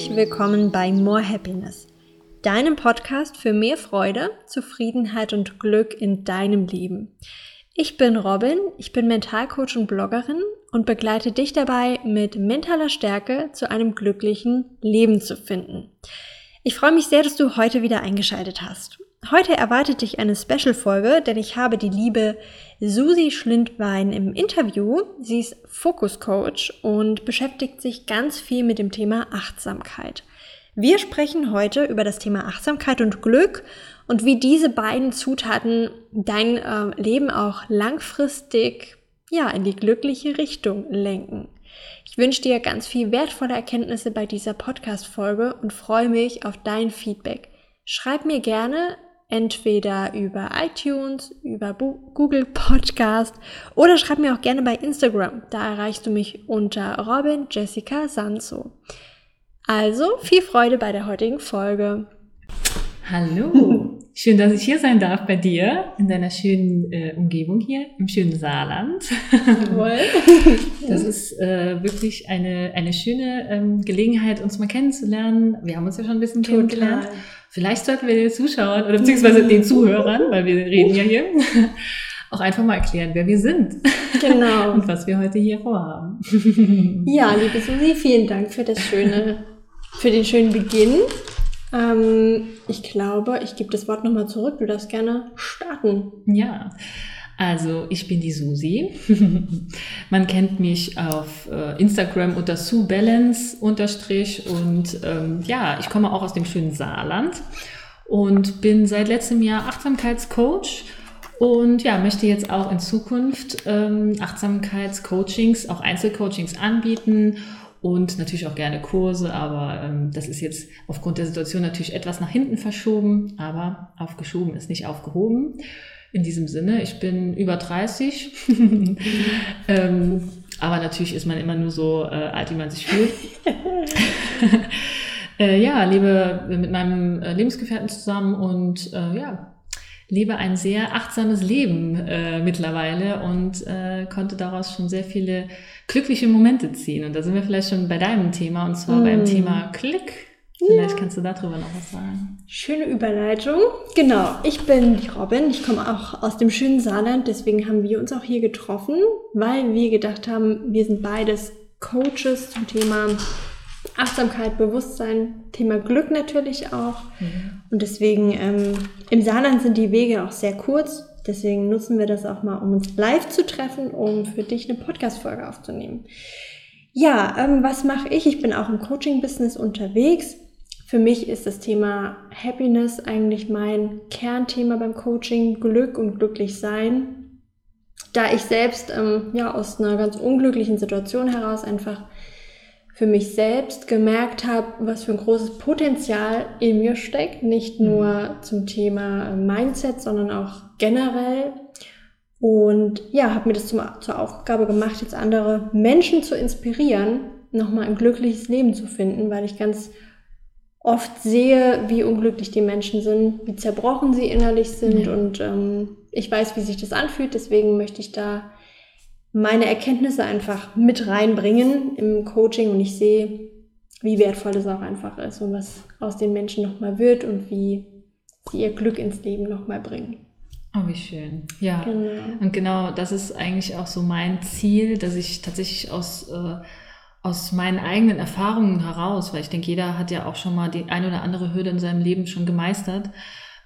Herzlich willkommen bei More Happiness, deinem Podcast für mehr Freude, Zufriedenheit und Glück in deinem Leben. Ich bin Robin, ich bin Mentalcoach und Bloggerin und begleite dich dabei, mit mentaler Stärke zu einem glücklichen Leben zu finden. Ich freue mich sehr, dass du heute wieder eingeschaltet hast. Heute erwartet dich eine Special-Folge, denn ich habe die liebe Susi Schlindwein im Interview. Sie ist Fokus-Coach und beschäftigt sich ganz viel mit dem Thema Achtsamkeit. Wir sprechen heute über das Thema Achtsamkeit und Glück und wie diese beiden Zutaten dein äh, Leben auch langfristig ja, in die glückliche Richtung lenken. Ich wünsche dir ganz viel wertvolle Erkenntnisse bei dieser Podcast-Folge und freue mich auf dein Feedback. Schreib mir gerne entweder über iTunes, über Google Podcast oder schreib mir auch gerne bei Instagram. Da erreichst du mich unter Robin Jessica Sanso. Also viel Freude bei der heutigen Folge. Hallo, schön, dass ich hier sein darf bei dir in deiner schönen äh, Umgebung hier im schönen Saarland. Das ist äh, wirklich eine, eine schöne ähm, Gelegenheit, uns mal kennenzulernen. Wir haben uns ja schon ein bisschen Total. kennengelernt. Vielleicht sollten wir den Zuschauern oder beziehungsweise den Zuhörern, weil wir reden ja hier, auch einfach mal erklären, wer wir sind. Genau. Und was wir heute hier vorhaben. Ja, liebe Susi, vielen Dank für das schöne, für den schönen Beginn. Ähm, ich glaube, ich gebe das Wort nochmal zurück. Du darfst gerne starten. Ja. Also ich bin die Susi. Man kennt mich auf äh, Instagram unter SueBalance unterstrich und ähm, ja, ich komme auch aus dem schönen Saarland und bin seit letztem Jahr Achtsamkeitscoach und ja, möchte jetzt auch in Zukunft ähm, Achtsamkeitscoachings, auch Einzelcoachings anbieten und natürlich auch gerne Kurse, aber ähm, das ist jetzt aufgrund der Situation natürlich etwas nach hinten verschoben, aber aufgeschoben ist nicht aufgehoben. In diesem Sinne, ich bin über 30. ähm, aber natürlich ist man immer nur so äh, alt, wie man sich fühlt. äh, ja, lebe mit meinem äh, Lebensgefährten zusammen und äh, ja, lebe ein sehr achtsames Leben äh, mittlerweile und äh, konnte daraus schon sehr viele glückliche Momente ziehen. Und da sind wir vielleicht schon bei deinem Thema, und zwar mm. beim Thema Glück. Vielleicht ja. kannst du darüber noch was sagen. Schöne Überleitung. Genau, ich bin die Robin. Ich komme auch aus dem schönen Saarland. Deswegen haben wir uns auch hier getroffen, weil wir gedacht haben, wir sind beides Coaches zum Thema Achtsamkeit, Bewusstsein, Thema Glück natürlich auch. Mhm. Und deswegen ähm, im Saarland sind die Wege auch sehr kurz. Deswegen nutzen wir das auch mal, um uns live zu treffen, um für dich eine Podcast-Folge aufzunehmen. Ja, ähm, was mache ich? Ich bin auch im Coaching-Business unterwegs für mich ist das Thema Happiness eigentlich mein Kernthema beim Coaching, Glück und glücklich sein. Da ich selbst ähm, ja aus einer ganz unglücklichen Situation heraus einfach für mich selbst gemerkt habe, was für ein großes Potenzial in mir steckt, nicht mhm. nur zum Thema Mindset, sondern auch generell. Und ja, habe mir das zum, zur Aufgabe gemacht, jetzt andere Menschen zu inspirieren, nochmal ein glückliches Leben zu finden, weil ich ganz oft sehe, wie unglücklich die Menschen sind, wie zerbrochen sie innerlich sind ja. und ähm, ich weiß, wie sich das anfühlt, deswegen möchte ich da meine Erkenntnisse einfach mit reinbringen im Coaching und ich sehe, wie wertvoll es auch einfach ist und was aus den Menschen nochmal wird und wie sie ihr Glück ins Leben nochmal bringen. Oh, wie schön. Ja. Genau. Und genau das ist eigentlich auch so mein Ziel, dass ich tatsächlich aus äh, aus meinen eigenen Erfahrungen heraus, weil ich denke, jeder hat ja auch schon mal die ein oder andere Hürde in seinem Leben schon gemeistert,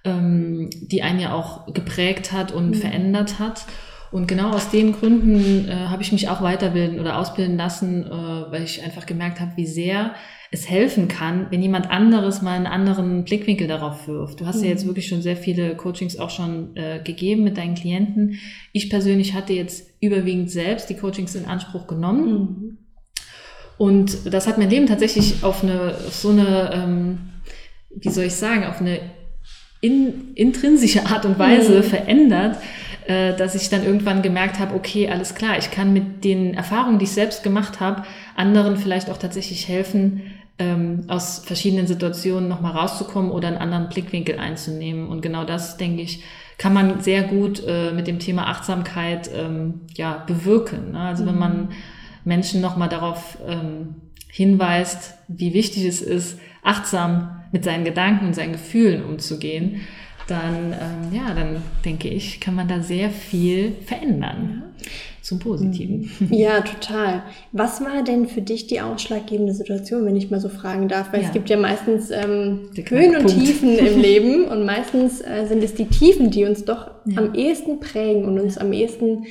ähm, die einen ja auch geprägt hat und mhm. verändert hat. Und genau aus den Gründen äh, habe ich mich auch weiterbilden oder ausbilden lassen, äh, weil ich einfach gemerkt habe, wie sehr es helfen kann, wenn jemand anderes mal einen anderen Blickwinkel darauf wirft. Du hast mhm. ja jetzt wirklich schon sehr viele Coachings auch schon äh, gegeben mit deinen Klienten. Ich persönlich hatte jetzt überwiegend selbst die Coachings in Anspruch genommen. Mhm und das hat mein Leben tatsächlich auf eine, auf so eine, ähm, wie soll ich sagen, auf eine in, intrinsische Art und Weise mhm. verändert, äh, dass ich dann irgendwann gemerkt habe, okay, alles klar, ich kann mit den Erfahrungen, die ich selbst gemacht habe, anderen vielleicht auch tatsächlich helfen, ähm, aus verschiedenen Situationen nochmal rauszukommen oder einen anderen Blickwinkel einzunehmen. Und genau das, denke ich, kann man sehr gut äh, mit dem Thema Achtsamkeit ähm, ja, bewirken. Ne? Also mhm. wenn man Menschen nochmal darauf ähm, hinweist, wie wichtig es ist, achtsam mit seinen Gedanken und seinen Gefühlen umzugehen, dann, ähm, ja, dann denke ich, kann man da sehr viel verändern zum Positiven. Ja, total. Was war denn für dich die ausschlaggebende Situation, wenn ich mal so fragen darf? Weil ja. es gibt ja meistens ähm, Höhen und Tiefen im Leben und meistens äh, sind es die Tiefen, die uns doch ja. am ehesten prägen und uns am ehesten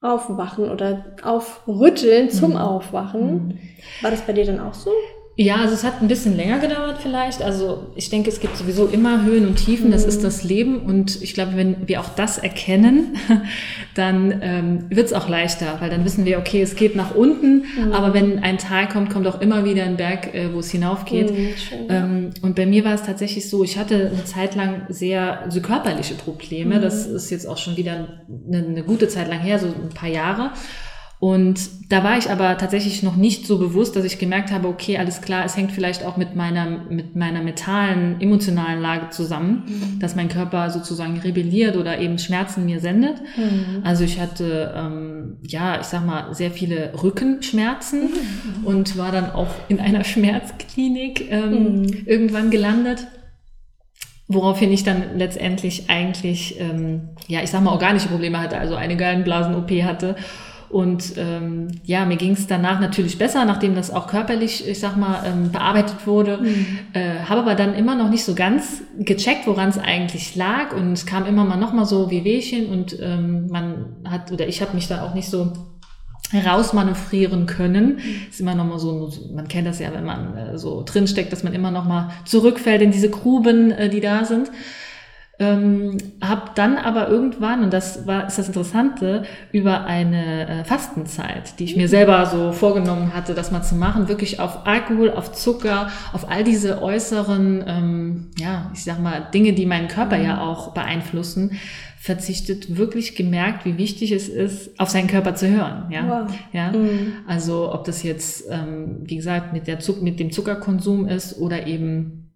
aufwachen oder aufrütteln zum mhm. Aufwachen. War das bei dir dann auch so? Ja, also es hat ein bisschen länger gedauert vielleicht. Also ich denke, es gibt sowieso immer Höhen und Tiefen, das ist mhm. das Leben. Und ich glaube, wenn wir auch das erkennen, dann ähm, wird es auch leichter, weil dann wissen wir, okay, es geht nach unten, mhm. aber wenn ein Tal kommt, kommt auch immer wieder ein Berg, äh, wo es hinaufgeht. Mhm, ähm, und bei mir war es tatsächlich so, ich hatte eine Zeit lang sehr so körperliche Probleme. Mhm. Das ist jetzt auch schon wieder eine, eine gute Zeit lang her, so ein paar Jahre. Und da war ich aber tatsächlich noch nicht so bewusst, dass ich gemerkt habe, okay, alles klar, es hängt vielleicht auch mit meiner, mit meiner mentalen, emotionalen Lage zusammen, mhm. dass mein Körper sozusagen rebelliert oder eben Schmerzen mir sendet. Mhm. Also ich hatte, ähm, ja, ich sag mal, sehr viele Rückenschmerzen mhm. und war dann auch in einer Schmerzklinik ähm, mhm. irgendwann gelandet. Woraufhin ich dann letztendlich eigentlich, ähm, ja, ich sag mal, organische Probleme hatte, also eine Gallenblasen-OP hatte und ähm, ja, mir ging es danach natürlich besser, nachdem das auch körperlich, ich sag mal, ähm, bearbeitet wurde. Mhm. Äh, Habe aber dann immer noch nicht so ganz gecheckt, woran es eigentlich lag. Und es kam immer mal noch mal so wie Wehchen und ähm, man hat, oder ich habe mich da auch nicht so herausmanövrieren können. Mhm. Ist immer noch mal so, man kennt das ja, wenn man äh, so drinsteckt, dass man immer noch mal zurückfällt in diese Gruben, äh, die da sind. Ähm, habe dann aber irgendwann, und das war ist das Interessante, über eine äh, Fastenzeit, die ich mir selber so vorgenommen hatte, das mal zu machen, wirklich auf Alkohol, auf Zucker, auf all diese äußeren, ähm, ja, ich sag mal, Dinge, die meinen Körper ja mhm. auch beeinflussen, verzichtet, wirklich gemerkt, wie wichtig es ist, auf seinen Körper zu hören. Ja, wow. ja. Mhm. Also ob das jetzt, ähm, wie gesagt, mit der Zuck mit dem Zuckerkonsum ist oder eben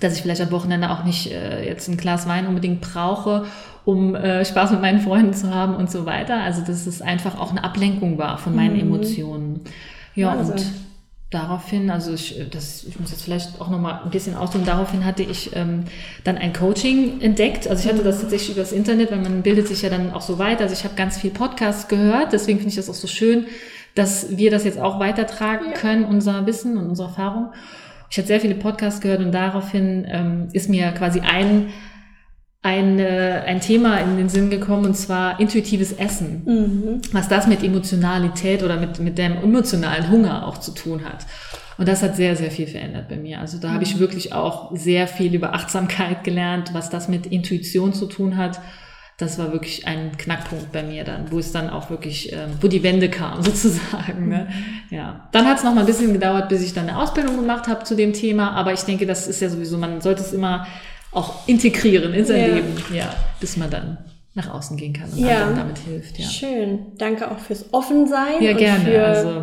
dass ich vielleicht am Wochenende auch nicht äh, jetzt ein Glas Wein unbedingt brauche, um äh, Spaß mit meinen Freunden zu haben und so weiter. Also dass es einfach auch eine Ablenkung war von meinen mhm. Emotionen. Ja, also. und daraufhin, also ich, das, ich muss jetzt vielleicht auch nochmal ein bisschen ausdrücken, daraufhin hatte ich ähm, dann ein Coaching entdeckt. Also ich hatte das tatsächlich übers Internet, weil man bildet sich ja dann auch so weiter. Also ich habe ganz viel Podcasts gehört, deswegen finde ich das auch so schön, dass wir das jetzt auch weitertragen ja. können, unser Wissen und unsere Erfahrung. Ich hatte sehr viele Podcasts gehört und daraufhin ähm, ist mir quasi ein, ein, äh, ein Thema in den Sinn gekommen und zwar intuitives Essen. Mhm. Was das mit Emotionalität oder mit, mit dem emotionalen Hunger auch zu tun hat. Und das hat sehr, sehr viel verändert bei mir. Also da mhm. habe ich wirklich auch sehr viel über Achtsamkeit gelernt, was das mit Intuition zu tun hat das war wirklich ein Knackpunkt bei mir dann, wo es dann auch wirklich, ähm, wo die Wende kam sozusagen. Ne? Mhm. Ja. Dann hat es noch mal ein bisschen gedauert, bis ich dann eine Ausbildung gemacht habe zu dem Thema, aber ich denke, das ist ja sowieso, man sollte es immer auch integrieren in sein ja. Leben, ja, bis man dann nach außen gehen kann und ja. anderen damit hilft. Ja. Schön. Danke auch fürs Offensein. Ja, gerne. Für, also.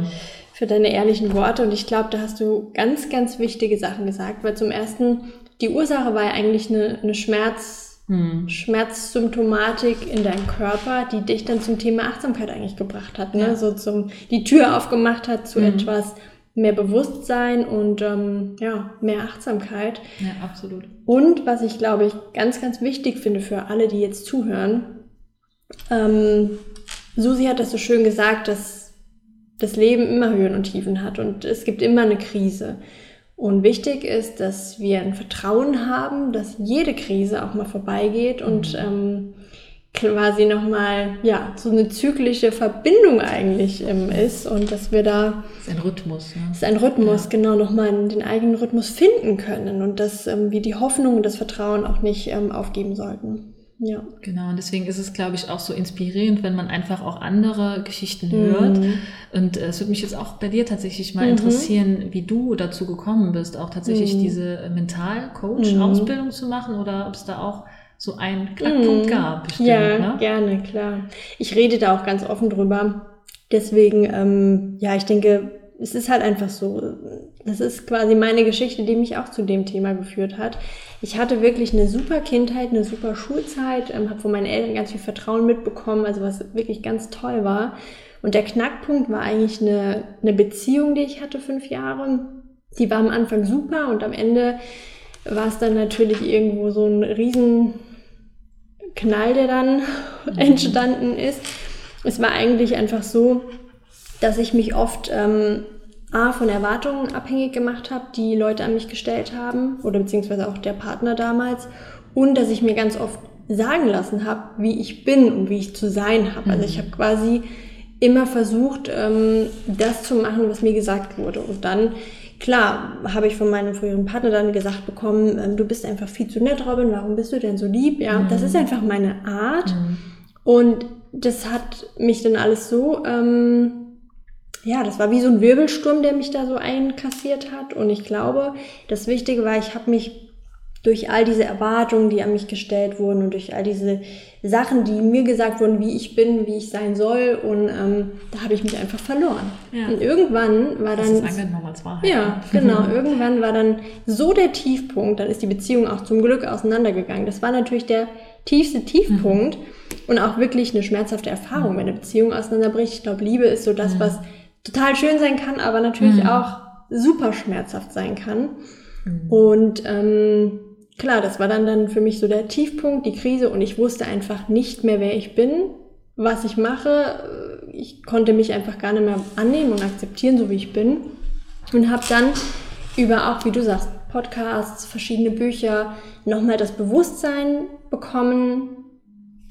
für deine ehrlichen Worte. Und ich glaube, da hast du ganz, ganz wichtige Sachen gesagt, weil zum ersten, die Ursache war ja eigentlich eine, eine Schmerz- hm. Schmerzsymptomatik in deinem Körper, die dich dann zum Thema Achtsamkeit eigentlich gebracht hat, ne? Ja. so zum die Tür aufgemacht hat zu hm. etwas mehr Bewusstsein und ähm, ja mehr Achtsamkeit. Ja, absolut. Und was ich glaube ich ganz ganz wichtig finde für alle, die jetzt zuhören, ähm, Susi hat das so schön gesagt, dass das Leben immer Höhen und Tiefen hat und es gibt immer eine Krise. Und wichtig ist, dass wir ein Vertrauen haben, dass jede Krise auch mal vorbeigeht und mhm. ähm, quasi nochmal, ja, so eine zyklische Verbindung eigentlich ähm, ist und dass wir da. Das ist ein Rhythmus, ne? Ist ein Rhythmus, ja. genau, nochmal den eigenen Rhythmus finden können und dass ähm, wir die Hoffnung und das Vertrauen auch nicht ähm, aufgeben sollten. Ja. Genau, und deswegen ist es, glaube ich, auch so inspirierend, wenn man einfach auch andere Geschichten hört. Mhm. Und äh, es würde mich jetzt auch bei dir tatsächlich mal mhm. interessieren, wie du dazu gekommen bist, auch tatsächlich mhm. diese Mental-Coach-Ausbildung mhm. zu machen oder ob es da auch so einen Knackpunkt mhm. gab. Bestimmt, ja, ne? gerne, klar. Ich rede da auch ganz offen drüber. Deswegen, ähm, ja, ich denke, es ist halt einfach so. Das ist quasi meine Geschichte, die mich auch zu dem Thema geführt hat. Ich hatte wirklich eine super Kindheit, eine super Schulzeit, ähm, habe von meinen Eltern ganz viel Vertrauen mitbekommen, also was wirklich ganz toll war. Und der Knackpunkt war eigentlich eine, eine Beziehung, die ich hatte, fünf Jahre. Die war am Anfang super und am Ende war es dann natürlich irgendwo so ein riesen Knall, der dann mhm. entstanden ist. Es war eigentlich einfach so, dass ich mich oft ähm, A, von Erwartungen abhängig gemacht habe, die Leute an mich gestellt haben oder beziehungsweise auch der Partner damals und dass ich mir ganz oft sagen lassen habe, wie ich bin und wie ich zu sein habe. Also ich mhm. habe quasi immer versucht, ähm, das zu machen, was mir gesagt wurde. Und dann, klar, habe ich von meinem früheren Partner dann gesagt bekommen, ähm, du bist einfach viel zu nett, Robin, warum bist du denn so lieb? Ja, mhm. das ist einfach meine Art. Mhm. Und das hat mich dann alles so, ähm, ja, das war wie so ein Wirbelsturm, der mich da so einkassiert hat. Und ich glaube, das Wichtige war, ich habe mich durch all diese Erwartungen, die an mich gestellt wurden und durch all diese Sachen, die mir gesagt wurden, wie ich bin, wie ich sein soll. Und ähm, da habe ich mich einfach verloren. Ja. Und irgendwann war dann. Das ist als Wahrheit. Ja, genau. irgendwann war dann so der Tiefpunkt, dann ist die Beziehung auch zum Glück auseinandergegangen. Das war natürlich der tiefste Tiefpunkt mhm. und auch wirklich eine schmerzhafte Erfahrung, wenn eine Beziehung auseinanderbricht. Ich glaube, Liebe ist so das, was total schön sein kann, aber natürlich mhm. auch super schmerzhaft sein kann. Mhm. Und ähm, klar, das war dann, dann für mich so der Tiefpunkt, die Krise und ich wusste einfach nicht mehr, wer ich bin, was ich mache. Ich konnte mich einfach gar nicht mehr annehmen und akzeptieren, so wie ich bin. Und habe dann über auch, wie du sagst, Podcasts, verschiedene Bücher, nochmal das Bewusstsein bekommen,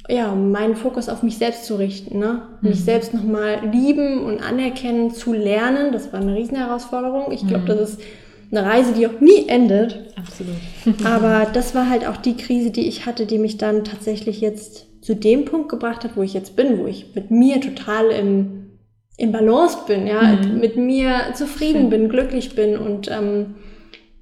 ja, meinen Fokus auf mich selbst zu richten, ne? Mhm. Mich selbst nochmal lieben und anerkennen zu lernen. Das war eine Riesenherausforderung. Ich glaube, mhm. das ist eine Reise, die auch nie endet. Absolut. Aber das war halt auch die Krise, die ich hatte, die mich dann tatsächlich jetzt zu dem Punkt gebracht hat, wo ich jetzt bin, wo ich mit mir total im, im Balance bin, ja, mhm. mit mir zufrieden Schön. bin, glücklich bin und ähm,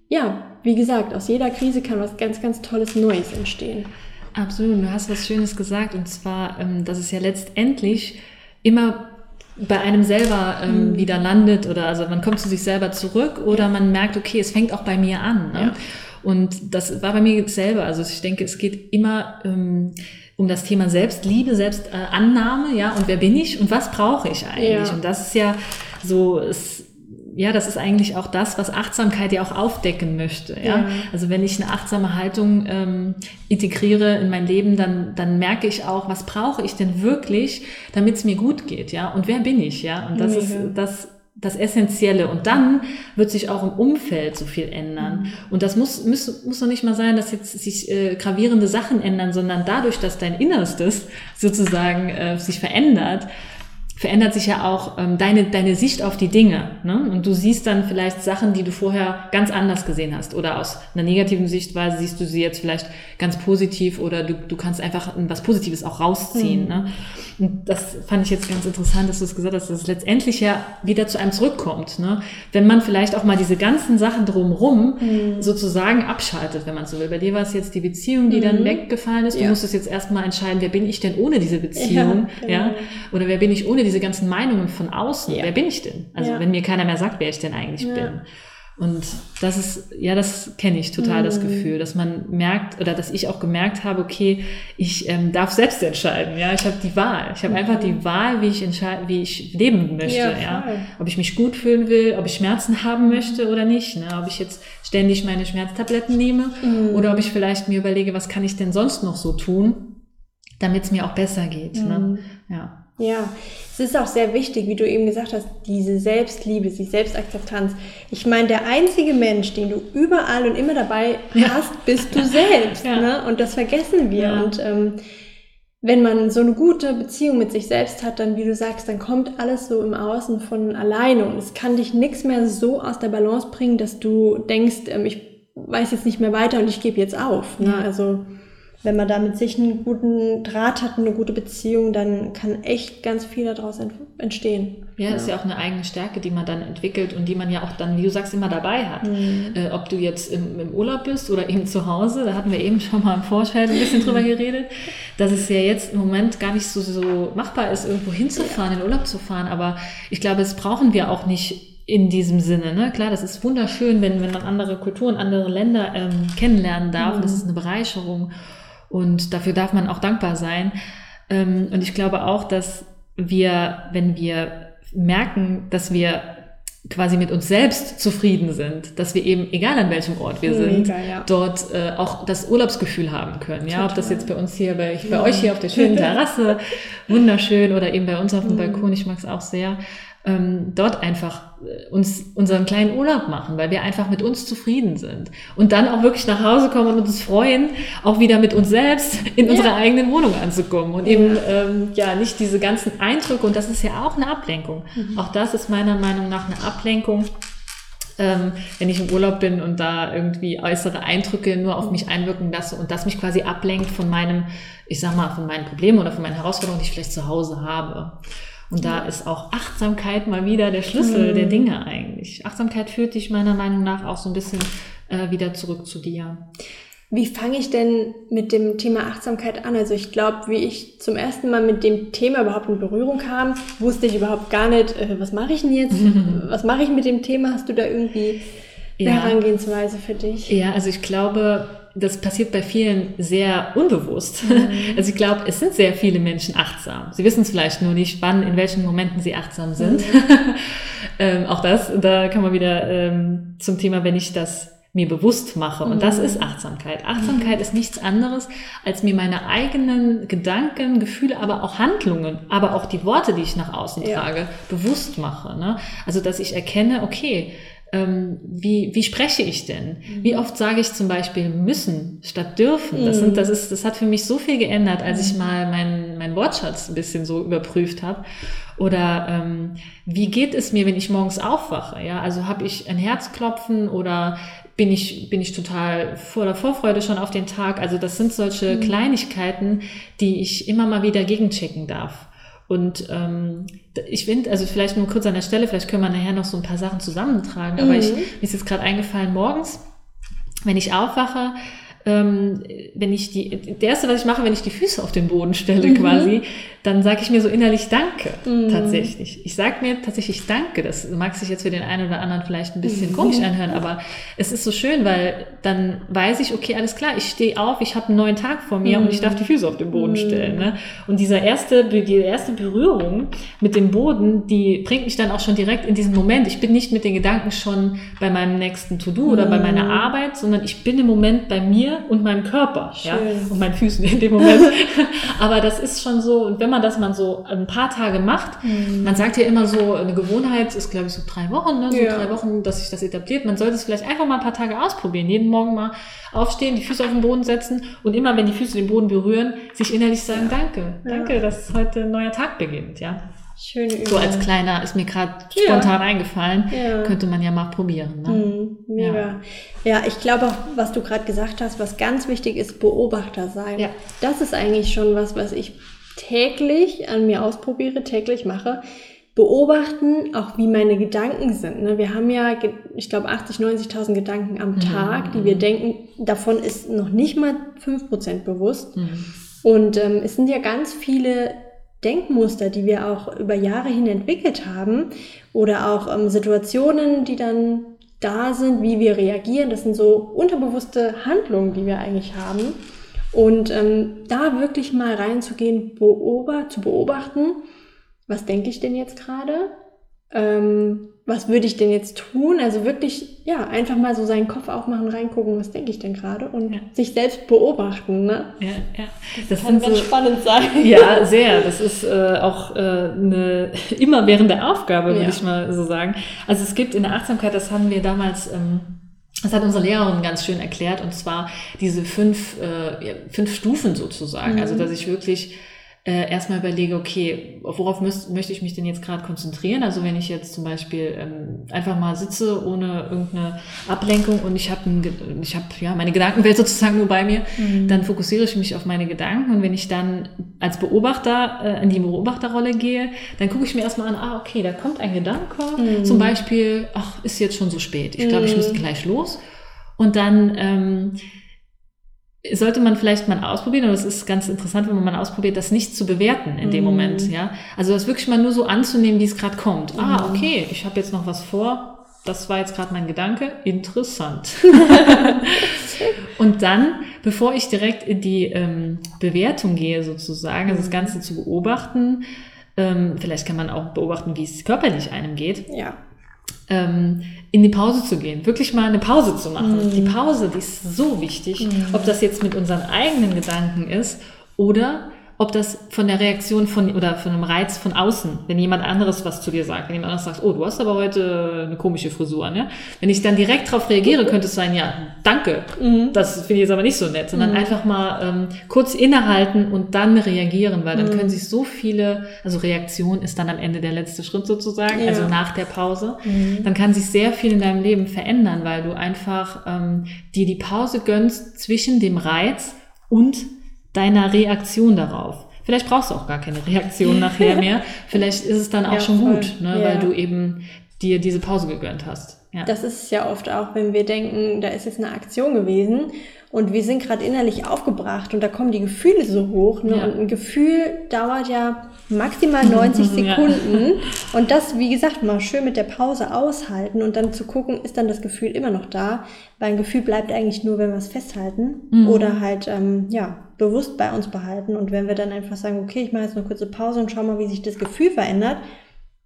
ja, wie gesagt, aus jeder Krise kann was ganz, ganz Tolles Neues entstehen. Absolut, du hast was Schönes gesagt und zwar, ähm, dass es ja letztendlich immer bei einem selber ähm, mhm. wieder landet oder also man kommt zu sich selber zurück oder man merkt, okay, es fängt auch bei mir an. Ne? Ja. Und das war bei mir selber. Also ich denke, es geht immer ähm, um das Thema Selbstliebe, Selbstannahme, ja, und wer bin ich und was brauche ich eigentlich? Ja. Und das ist ja so, es ja, das ist eigentlich auch das, was Achtsamkeit ja auch aufdecken möchte. Ja? ja. Also wenn ich eine achtsame Haltung ähm, integriere in mein Leben, dann, dann merke ich auch, was brauche ich denn wirklich, damit es mir gut geht, ja? Und wer bin ich, ja? Und das Mega. ist das das Essentielle. Und dann wird sich auch im Umfeld so viel ändern. Mhm. Und das muss, muss, muss noch nicht mal sein, dass jetzt sich äh, gravierende Sachen ändern, sondern dadurch, dass dein Innerstes sozusagen äh, sich verändert, verändert sich ja auch ähm, deine, deine Sicht auf die Dinge. Ne? Und du siehst dann vielleicht Sachen, die du vorher ganz anders gesehen hast. Oder aus einer negativen Sichtweise siehst du sie jetzt vielleicht ganz positiv oder du, du kannst einfach was Positives auch rausziehen. Mhm. Ne? Und das fand ich jetzt ganz interessant, dass du es gesagt hast, dass es letztendlich ja wieder zu einem zurückkommt. Ne? Wenn man vielleicht auch mal diese ganzen Sachen drumherum mhm. sozusagen abschaltet, wenn man so will. Bei dir war es jetzt die Beziehung, die mhm. dann weggefallen ist. Du ja. musstest jetzt erstmal entscheiden, wer bin ich denn ohne diese Beziehung? Ja, genau. ja? Oder wer bin ich ohne diese ganzen Meinungen von außen. Ja. Wer bin ich denn? Also ja. wenn mir keiner mehr sagt, wer ich denn eigentlich ja. bin. Und das ist, ja, das kenne ich total, mhm. das Gefühl, dass man merkt oder dass ich auch gemerkt habe, okay, ich ähm, darf selbst entscheiden, ja, ich habe die Wahl. Ich habe mhm. einfach die Wahl, wie ich entscheide, wie ich leben möchte, ja, ja, Ob ich mich gut fühlen will, ob ich Schmerzen haben möchte oder nicht, ne? ob ich jetzt ständig meine Schmerztabletten nehme mhm. oder ob ich vielleicht mir überlege, was kann ich denn sonst noch so tun, damit es mir auch besser geht. Ne? Mhm. Ja. Ja, es ist auch sehr wichtig, wie du eben gesagt hast, diese Selbstliebe, die Selbstakzeptanz. Ich meine, der einzige Mensch, den du überall und immer dabei ja. hast, bist du selbst. Ja. Ne? Und das vergessen wir. Ja. Und ähm, wenn man so eine gute Beziehung mit sich selbst hat, dann, wie du sagst, dann kommt alles so im Außen von alleine. Und es kann dich nichts mehr so aus der Balance bringen, dass du denkst, ähm, ich weiß jetzt nicht mehr weiter und ich gebe jetzt auf. Ne? Also wenn man da mit sich einen guten Draht hat, eine gute Beziehung, dann kann echt ganz viel daraus entstehen. Ja, ja, ist ja auch eine eigene Stärke, die man dann entwickelt und die man ja auch dann, wie du sagst, immer dabei hat. Mhm. Äh, ob du jetzt im, im, Urlaub bist oder eben zu Hause, da hatten wir eben schon mal im Vorfeld ein bisschen drüber geredet, dass es ja jetzt im Moment gar nicht so, so machbar ist, irgendwo hinzufahren, ja. in Urlaub zu fahren. Aber ich glaube, das brauchen wir auch nicht in diesem Sinne. Ne? Klar, das ist wunderschön, wenn, wenn man andere Kulturen, andere Länder ähm, kennenlernen darf. Mhm. Das ist eine Bereicherung. Und dafür darf man auch dankbar sein. Ähm, und ich glaube auch, dass wir, wenn wir merken, dass wir quasi mit uns selbst zufrieden sind, dass wir eben, egal an welchem Ort wir sind, Mega, ja. dort äh, auch das Urlaubsgefühl haben können. Ja, Total. ob das jetzt bei uns hier, bei, bei ja. euch hier auf der schönen Terrasse, wunderschön, oder eben bei uns auf dem mhm. Balkon, ich mag es auch sehr, ähm, dort einfach äh, uns unseren kleinen Urlaub machen, weil wir einfach mit uns zufrieden sind. Und dann auch wirklich nach Hause kommen und uns freuen, auch wieder mit uns selbst in ja. unserer eigenen Wohnung anzukommen. Und ja. eben ähm, ja nicht diese ganzen Eindrücke, und das ist ja auch eine Ablenkung. Mhm. Auch das ist meiner Meinung nach eine Ablenkung. Ähm, wenn ich im Urlaub bin und da irgendwie äußere Eindrücke nur auf mich einwirken lasse und das mich quasi ablenkt von meinem, ich sag mal, von meinen Problemen oder von meinen Herausforderungen, die ich vielleicht zu Hause habe. Und da ist auch Achtsamkeit mal wieder der Schlüssel mhm. der Dinge eigentlich. Achtsamkeit führt dich meiner Meinung nach auch so ein bisschen äh, wieder zurück zu dir. Wie fange ich denn mit dem Thema Achtsamkeit an? Also ich glaube, wie ich zum ersten Mal mit dem Thema überhaupt in Berührung kam, wusste ich überhaupt gar nicht, äh, was mache ich denn jetzt? was mache ich mit dem Thema? Hast du da irgendwie eine ja. Herangehensweise für dich? Ja, also ich glaube, das passiert bei vielen sehr unbewusst. Mhm. Also ich glaube, es sind sehr viele Menschen achtsam. Sie wissen es vielleicht nur nicht, wann, in welchen Momenten sie achtsam sind. Mhm. ähm, auch das, da kann man wieder ähm, zum Thema, wenn ich das mir bewusst mache. Und das mhm. ist Achtsamkeit. Achtsamkeit mhm. ist nichts anderes, als mir meine eigenen Gedanken, Gefühle, aber auch Handlungen, aber auch die Worte, die ich nach außen ja. trage, bewusst mache. Ne? Also, dass ich erkenne, okay, ähm, wie, wie spreche ich denn? Mhm. Wie oft sage ich zum Beispiel müssen statt dürfen? Das, sind, das, ist, das hat für mich so viel geändert, als ich mhm. mal meinen mein Wortschatz ein bisschen so überprüft habe. Oder ähm, wie geht es mir, wenn ich morgens aufwache? Ja, also habe ich ein Herzklopfen oder bin ich, bin ich total voller Vorfreude schon auf den Tag? Also das sind solche mhm. Kleinigkeiten, die ich immer mal wieder gegenchecken darf. Und ähm, ich finde, also vielleicht nur kurz an der Stelle, vielleicht können wir nachher noch so ein paar Sachen zusammentragen, aber mhm. ich, mir ist jetzt gerade eingefallen, morgens, wenn ich aufwache, ähm, wenn ich die, der erste, was ich mache, wenn ich die Füße auf den Boden stelle mhm. quasi, dann sage ich mir so innerlich Danke, mhm. tatsächlich. Ich sage mir tatsächlich Danke. Das mag sich jetzt für den einen oder anderen vielleicht ein bisschen mhm. komisch anhören, aber es ist so schön, weil dann weiß ich, okay, alles klar, ich stehe auf, ich habe einen neuen Tag vor mir und ich darf die Füße auf den Boden mhm. stellen. Ne? Und dieser erste, die erste Berührung mit dem Boden, die bringt mich dann auch schon direkt in diesen Moment. Ich bin nicht mit den Gedanken schon bei meinem nächsten To-Do oder bei meiner mhm. Arbeit, sondern ich bin im Moment bei mir und meinem Körper Schön. ja, und meinen Füßen in dem Moment. Aber das ist schon so, und wenn man das mal so ein paar Tage macht, mhm. man sagt ja immer so, eine Gewohnheit ist, glaube ich, so drei Wochen, ne? so ja. drei Wochen, dass sich das etabliert. Man sollte es vielleicht einfach mal ein paar Tage ausprobieren. Jeden Morgen mal aufstehen, die Füße auf den Boden setzen und immer, wenn die Füße den Boden berühren, sich innerlich sagen, ja. danke, danke, dass heute ein neuer Tag beginnt, ja. Schöne Übung. So als kleiner ist mir gerade spontan ja. eingefallen. Ja. Könnte man ja mal probieren. Ne? Mhm, mega. Ja. ja, ich glaube auch, was du gerade gesagt hast, was ganz wichtig ist, Beobachter sein. Ja. Das ist eigentlich schon was, was ich täglich an mir ausprobiere, täglich mache. Beobachten, auch wie meine Gedanken sind. Ne? Wir haben ja, ich glaube, 80, 90.000 Gedanken am mhm. Tag, die wir denken. Davon ist noch nicht mal 5% bewusst. Mhm. Und ähm, es sind ja ganz viele Denkmuster, die wir auch über Jahre hin entwickelt haben oder auch ähm, Situationen, die dann da sind, wie wir reagieren. Das sind so unterbewusste Handlungen, die wir eigentlich haben. Und ähm, da wirklich mal reinzugehen, beobacht, zu beobachten, was denke ich denn jetzt gerade? Ähm, was würde ich denn jetzt tun? Also wirklich, ja, einfach mal so seinen Kopf aufmachen, reingucken, was denke ich denn gerade und ja. sich selbst beobachten, ne? Ja, ja. Das, das kann ganz so, spannend sein. Ja, sehr. Das ist äh, auch äh, eine immerwährende Aufgabe, würde ja. ich mal so sagen. Also es gibt in der Achtsamkeit, das haben wir damals ähm, das hat unsere Lehrerin ganz schön erklärt, und zwar diese fünf, äh, fünf Stufen sozusagen. Also, mhm. Also, dass ich wirklich äh, erstmal überlege, okay, worauf müsst, möchte ich mich denn jetzt gerade konzentrieren? Also wenn ich jetzt zum Beispiel ähm, einfach mal sitze ohne irgendeine Ablenkung und ich habe ich habe ja meine Gedankenwelt sozusagen nur bei mir, mhm. dann fokussiere ich mich auf meine Gedanken und wenn ich dann als Beobachter äh, in die Beobachterrolle gehe, dann gucke ich mir erstmal an, ah okay, da kommt ein Gedanke, mhm. zum Beispiel, ach ist jetzt schon so spät, ich glaube, ich müsste mhm. gleich los und dann ähm, sollte man vielleicht mal ausprobieren, und es ist ganz interessant, wenn man mal ausprobiert, das nicht zu bewerten in dem mm. Moment, ja. Also das wirklich mal nur so anzunehmen, wie es gerade kommt. Mm. Ah, mhm. okay, ich habe jetzt noch was vor. Das war jetzt gerade mein Gedanke. Interessant. und dann, bevor ich direkt in die ähm, Bewertung gehe, sozusagen, also das mhm. Ganze zu beobachten, ähm, vielleicht kann man auch beobachten, wie es körperlich einem geht. Ja. Ähm, in die Pause zu gehen, wirklich mal eine Pause zu machen. Mm. Die Pause, die ist so wichtig, mm. ob das jetzt mit unseren eigenen Gedanken ist oder ob das von der Reaktion von oder von einem Reiz von außen, wenn jemand anderes was zu dir sagt, wenn jemand anderes sagt, oh, du hast aber heute eine komische Frisur, ne? Wenn ich dann direkt darauf reagiere, könnte es sein, ja, danke, mhm. das finde ich jetzt aber nicht so nett, sondern mhm. einfach mal ähm, kurz innehalten und dann reagieren, weil dann mhm. können sich so viele, also Reaktion ist dann am Ende der letzte Schritt sozusagen, ja. also nach der Pause, mhm. dann kann sich sehr viel in deinem Leben verändern, weil du einfach ähm, dir die Pause gönnst zwischen dem Reiz und deiner Reaktion darauf. Vielleicht brauchst du auch gar keine Reaktion nachher mehr. Vielleicht ist es dann auch ja, schon voll. gut, ne, ja. weil du eben dir diese Pause gegönnt hast. Ja. Das ist ja oft auch, wenn wir denken, da ist jetzt eine Aktion gewesen und wir sind gerade innerlich aufgebracht und da kommen die Gefühle so hoch. Ne? Ja. Und ein Gefühl dauert ja maximal 90 Sekunden. Ja. Und das, wie gesagt, mal schön mit der Pause aushalten und dann zu gucken, ist dann das Gefühl immer noch da. Weil ein Gefühl bleibt eigentlich nur, wenn wir es festhalten mhm. oder halt, ähm, ja, bewusst bei uns behalten. Und wenn wir dann einfach sagen, okay, ich mache jetzt eine kurze Pause und schau mal, wie sich das Gefühl verändert,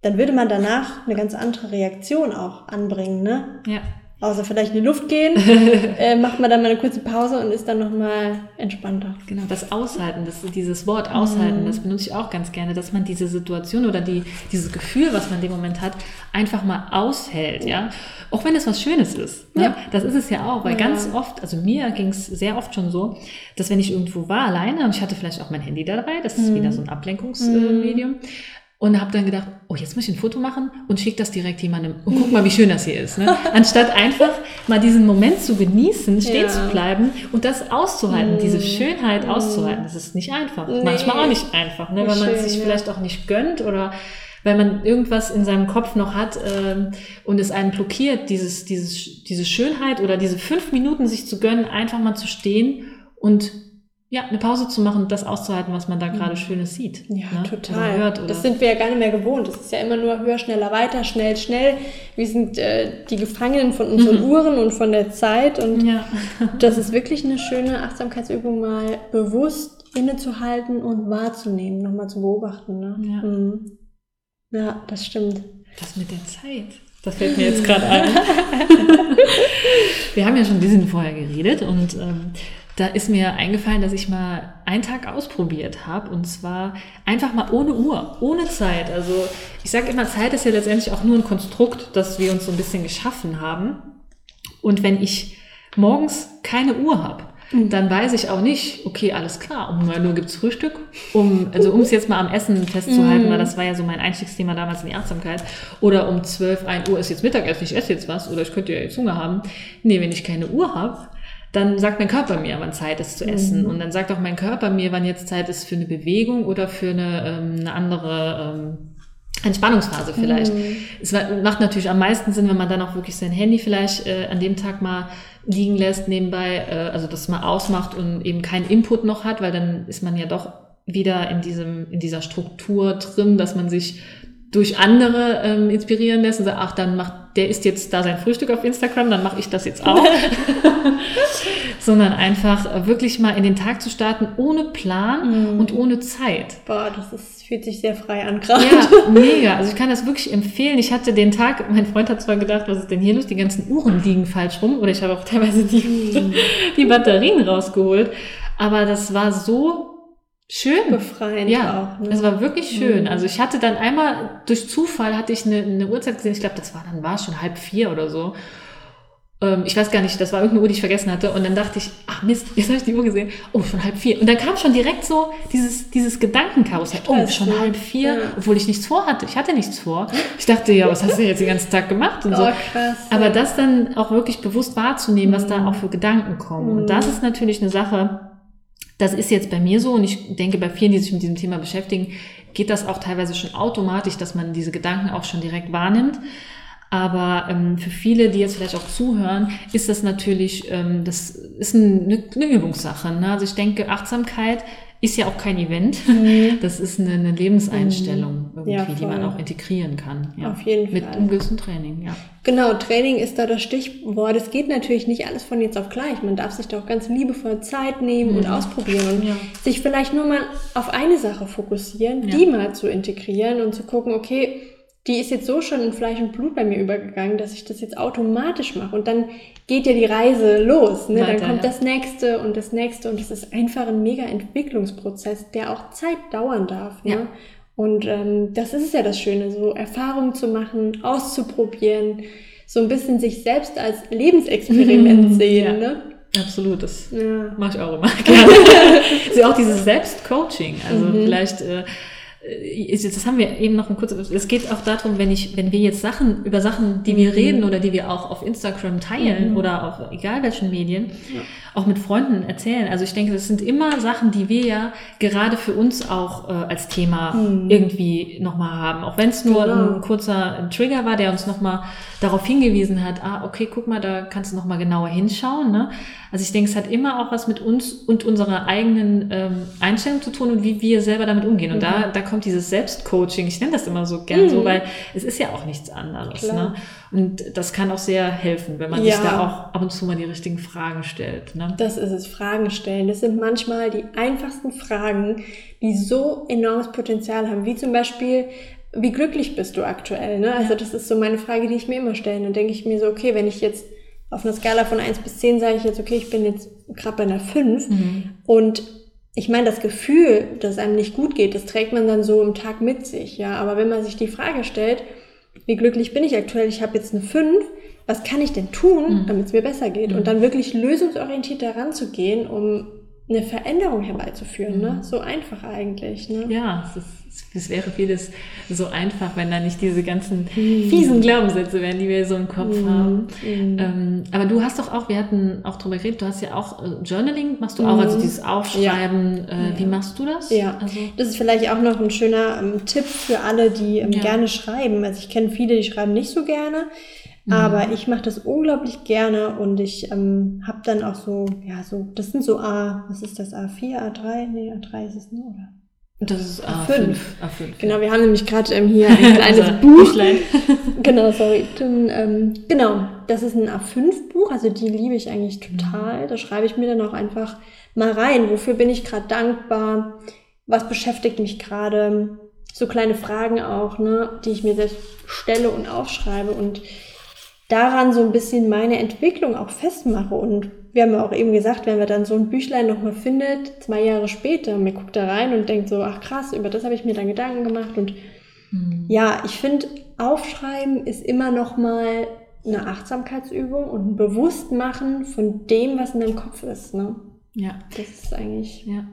dann würde man danach eine ganz andere Reaktion auch anbringen, ne? Ja außer vielleicht in die Luft gehen, äh, macht man dann mal eine kurze Pause und ist dann nochmal entspannter. Genau, das Aushalten, das, dieses Wort Aushalten, mm. das benutze ich auch ganz gerne, dass man diese Situation oder die, dieses Gefühl, was man in dem Moment hat, einfach mal aushält, ja. Auch wenn es was Schönes ist. Ne? Ja. Das ist es ja auch, weil ja. ganz oft, also mir ging es sehr oft schon so, dass wenn ich irgendwo war alleine und ich hatte vielleicht auch mein Handy dabei, das ist mm. wieder so ein Ablenkungsmedium, mm und habe dann gedacht, oh, jetzt muss ich ein Foto machen und schick das direkt jemandem und guck mal, wie schön das hier ist. Ne? Anstatt einfach mal diesen Moment zu genießen, stehen ja. zu bleiben und das auszuhalten, mm. diese Schönheit mm. auszuhalten. Das ist nicht einfach. Nee. Manchmal auch nicht einfach, ne? weil man schön, sich ja. vielleicht auch nicht gönnt oder weil man irgendwas in seinem Kopf noch hat ähm, und es einen blockiert, dieses, dieses, diese Schönheit oder diese fünf Minuten sich zu gönnen, einfach mal zu stehen und ja, eine Pause zu machen und das auszuhalten, was man da gerade mhm. Schönes sieht. Ja, ne? total. Oder hört, oder das sind wir ja gar nicht mehr gewohnt. Das ist ja immer nur höher, schneller, weiter, schnell, schnell. Wir sind äh, die Gefangenen von unseren mhm. Uhren und von der Zeit. Und ja. das ist wirklich eine schöne Achtsamkeitsübung, mal bewusst innezuhalten und wahrzunehmen, nochmal zu beobachten. Ne? Ja. Mhm. ja, das stimmt. Das mit der Zeit. Das fällt mir jetzt gerade ein. wir haben ja schon ein bisschen vorher geredet und ähm, da ist mir eingefallen, dass ich mal einen Tag ausprobiert habe und zwar einfach mal ohne Uhr, ohne Zeit. Also ich sage immer, Zeit ist ja letztendlich auch nur ein Konstrukt, das wir uns so ein bisschen geschaffen haben. Und wenn ich morgens keine Uhr habe, mhm. dann weiß ich auch nicht, okay, alles klar, um 9 Uhr gibt's Frühstück. Um, also um es jetzt mal am Essen festzuhalten, mhm. weil das war ja so mein Einstiegsthema damals in die Achtsamkeit. Oder um 12, 1 Uhr ist jetzt Mittagessen, ich esse jetzt was oder ich könnte ja jetzt Hunger haben. Nee, wenn ich keine Uhr habe, dann sagt mein Körper mir, wann Zeit ist zu essen. Mhm. Und dann sagt auch mein Körper mir, wann jetzt Zeit ist für eine Bewegung oder für eine, ähm, eine andere ähm, Entspannungsphase vielleicht. Mhm. Es macht natürlich am meisten Sinn, wenn man dann auch wirklich sein Handy vielleicht äh, an dem Tag mal liegen lässt nebenbei, äh, also das mal ausmacht und eben keinen Input noch hat, weil dann ist man ja doch wieder in diesem in dieser Struktur drin, dass man sich durch andere ähm, inspirieren lässt und sagt, ach, dann macht der isst jetzt da sein Frühstück auf Instagram, dann mache ich das jetzt auch. Sondern einfach wirklich mal in den Tag zu starten, ohne Plan mm. und ohne Zeit. Boah, das ist, fühlt sich sehr frei an gerade. Ja, mega. Also ich kann das wirklich empfehlen. Ich hatte den Tag, mein Freund hat zwar gedacht, was ist denn hier los? Die ganzen Uhren liegen falsch rum. Oder ich habe auch teilweise die, mm. die Batterien rausgeholt. Aber das war so schön. Befreiend ja, auch. Ne? Es war wirklich schön. Mhm. Also ich hatte dann einmal durch Zufall hatte ich eine, eine Uhrzeit gesehen. Ich glaube, das war dann war es schon halb vier oder so. Ähm, ich weiß gar nicht, das war irgendeine Uhr, die ich vergessen hatte. Und dann dachte ich, ach Mist, jetzt habe ich die Uhr gesehen. Oh, schon halb vier. Und dann kam schon direkt so dieses, dieses Gedankenkarussell. Oh, schon halb vier, ja. obwohl ich nichts vorhatte. Ich hatte nichts vor. Ich dachte, ja, was hast du jetzt den ganzen Tag gemacht und so. Oh, krass, Aber das dann auch wirklich bewusst wahrzunehmen, was da mhm. auch für Gedanken kommen. Und das mhm. ist natürlich eine Sache, das ist jetzt bei mir so und ich denke, bei vielen, die sich mit diesem Thema beschäftigen, geht das auch teilweise schon automatisch, dass man diese Gedanken auch schon direkt wahrnimmt. Aber ähm, für viele, die jetzt vielleicht auch zuhören, ist das natürlich, ähm, das ist eine, eine Übungssache. Ne? Also ich denke, Achtsamkeit ist ja auch kein Event. Mhm. Das ist eine, eine Lebenseinstellung, mhm. irgendwie, die man auch integrieren kann. Ja. Auf jeden Fall. Mit einem gewissen Training, ja. Genau, Training ist da das Stichwort. Es geht natürlich nicht alles von jetzt auf gleich. Man darf sich da auch ganz liebevoll Zeit nehmen mhm. und ausprobieren und ja. sich vielleicht nur mal auf eine Sache fokussieren, die mal zu integrieren und zu gucken, okay, die ist jetzt so schon in Fleisch und Blut bei mir übergegangen, dass ich das jetzt automatisch mache. Und dann geht ja die Reise los. Ne? Weiter, dann kommt ja. das nächste und das nächste. Und es ist einfach ein mega Entwicklungsprozess, der auch Zeit dauern darf. Ne? Ja. Und ähm, das ist ja das Schöne, so Erfahrungen zu machen, auszuprobieren, so ein bisschen sich selbst als Lebensexperiment sehen. Ja. Ne? Absolut, das ja. mache ich auch immer gerne. also auch dieses Selbstcoaching. Also mhm. vielleicht äh, das haben wir eben noch ein kurz, es geht auch darum, wenn ich, wenn wir jetzt Sachen, über Sachen, die wir mhm. reden oder die wir auch auf Instagram teilen mhm. oder auf egal welchen Medien, ja. auch mit Freunden erzählen. Also ich denke, das sind immer Sachen, die wir ja gerade für uns auch äh, als Thema mhm. irgendwie nochmal haben. Auch wenn es nur genau. ein kurzer Trigger war, der uns nochmal darauf hingewiesen hat, ah, okay, guck mal, da kannst du nochmal genauer hinschauen. Ne? Also ich denke, es hat immer auch was mit uns und unserer eigenen ähm, Einstellung zu tun und wie wir selber damit umgehen. Und mhm. da, da kommt dieses Selbstcoaching, ich nenne das immer so gern mhm. so, weil es ist ja auch nichts anderes. Ne? Und das kann auch sehr helfen, wenn man ja. sich da auch ab und zu mal die richtigen Fragen stellt. Ne? Das ist es, Fragen stellen. Das sind manchmal die einfachsten Fragen, die so enormes Potenzial haben, wie zum Beispiel, wie glücklich bist du aktuell? Ne? Also das ist so meine Frage, die ich mir immer stelle. Dann denke ich mir so, okay, wenn ich jetzt auf einer Skala von eins bis zehn sage ich jetzt, okay, ich bin jetzt gerade bei einer fünf mhm. und ich meine, das Gefühl, dass einem nicht gut geht, das trägt man dann so im Tag mit sich, ja. Aber wenn man sich die Frage stellt, wie glücklich bin ich aktuell, ich habe jetzt eine fünf, was kann ich denn tun, mhm. damit es mir besser geht? Mhm. Und dann wirklich lösungsorientiert daran zu gehen, um eine Veränderung herbeizuführen. Ne? Mhm. So einfach eigentlich. Ne? Ja, es, ist, es wäre vieles so einfach, wenn da nicht diese ganzen mhm. fiesen Glaubenssätze wären, die wir so im Kopf mhm. haben. Mhm. Ähm, aber du hast doch auch, wir hatten auch drüber geredet, du hast ja auch äh, Journaling, machst du auch, also mhm. dieses Aufschreiben. Ja. Äh, wie machst du das? Ja, also, das ist vielleicht auch noch ein schöner ähm, Tipp für alle, die ähm, ja. gerne schreiben. Also ich kenne viele, die schreiben nicht so gerne. Mhm. Aber ich mache das unglaublich gerne und ich ähm, habe dann auch so, ja, so, das sind so A, was ist das, A4, A3? Nee, A3 ist es, ne, oder? Das ist A5. A5. A5 genau, wir haben nämlich gerade ähm, hier ein kleines also, Buch. genau, sorry. Dann, ähm, genau, das ist ein A5-Buch, also die liebe ich eigentlich total. Da schreibe ich mir dann auch einfach mal rein, wofür bin ich gerade dankbar, was beschäftigt mich gerade, so kleine Fragen auch, ne, die ich mir selbst stelle und aufschreibe und daran so ein bisschen meine Entwicklung auch festmache. Und wir haben ja auch eben gesagt, wenn wir dann so ein Büchlein nochmal findet, zwei Jahre später, mir guckt da rein und denkt so, ach krass, über das habe ich mir dann Gedanken gemacht. Und mhm. ja, ich finde, Aufschreiben ist immer nochmal eine Achtsamkeitsübung und ein Bewusstmachen von dem, was in deinem Kopf ist. Ne? Ja. Das ist eigentlich. Ja.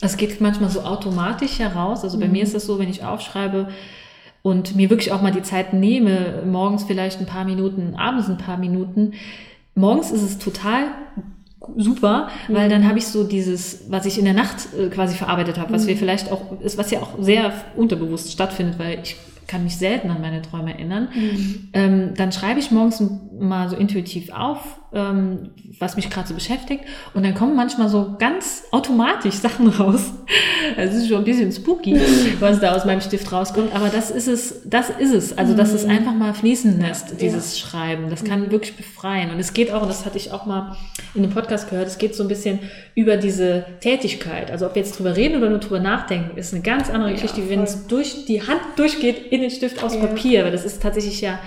Es geht manchmal so automatisch heraus. Also bei mhm. mir ist es so, wenn ich aufschreibe, und mir wirklich auch mal die Zeit nehme, morgens vielleicht ein paar Minuten, abends ein paar Minuten. Morgens ist es total super, mhm. weil dann habe ich so dieses, was ich in der Nacht äh, quasi verarbeitet habe, was wir mhm. vielleicht auch, was ja auch sehr unterbewusst stattfindet, weil ich kann mich selten an meine Träume erinnern. Mhm. Ähm, dann schreibe ich morgens mal so intuitiv auf, ähm, was mich gerade so beschäftigt. Und dann kommen manchmal so ganz automatisch Sachen raus. Es ist schon ein bisschen spooky, was da aus meinem Stift rauskommt. Aber das ist es, das ist es. Also, dass es mhm. einfach mal fließen lässt, dieses ja. Schreiben. Das kann wirklich befreien. Und es geht auch, und das hatte ich auch mal in dem Podcast gehört, es geht so ein bisschen über diese Tätigkeit. Also, ob wir jetzt drüber reden oder nur drüber nachdenken, ist eine ganz andere Geschichte, ja, wenn es durch die Hand durchgeht in den Stift aus ja. Papier. Weil das ist tatsächlich ja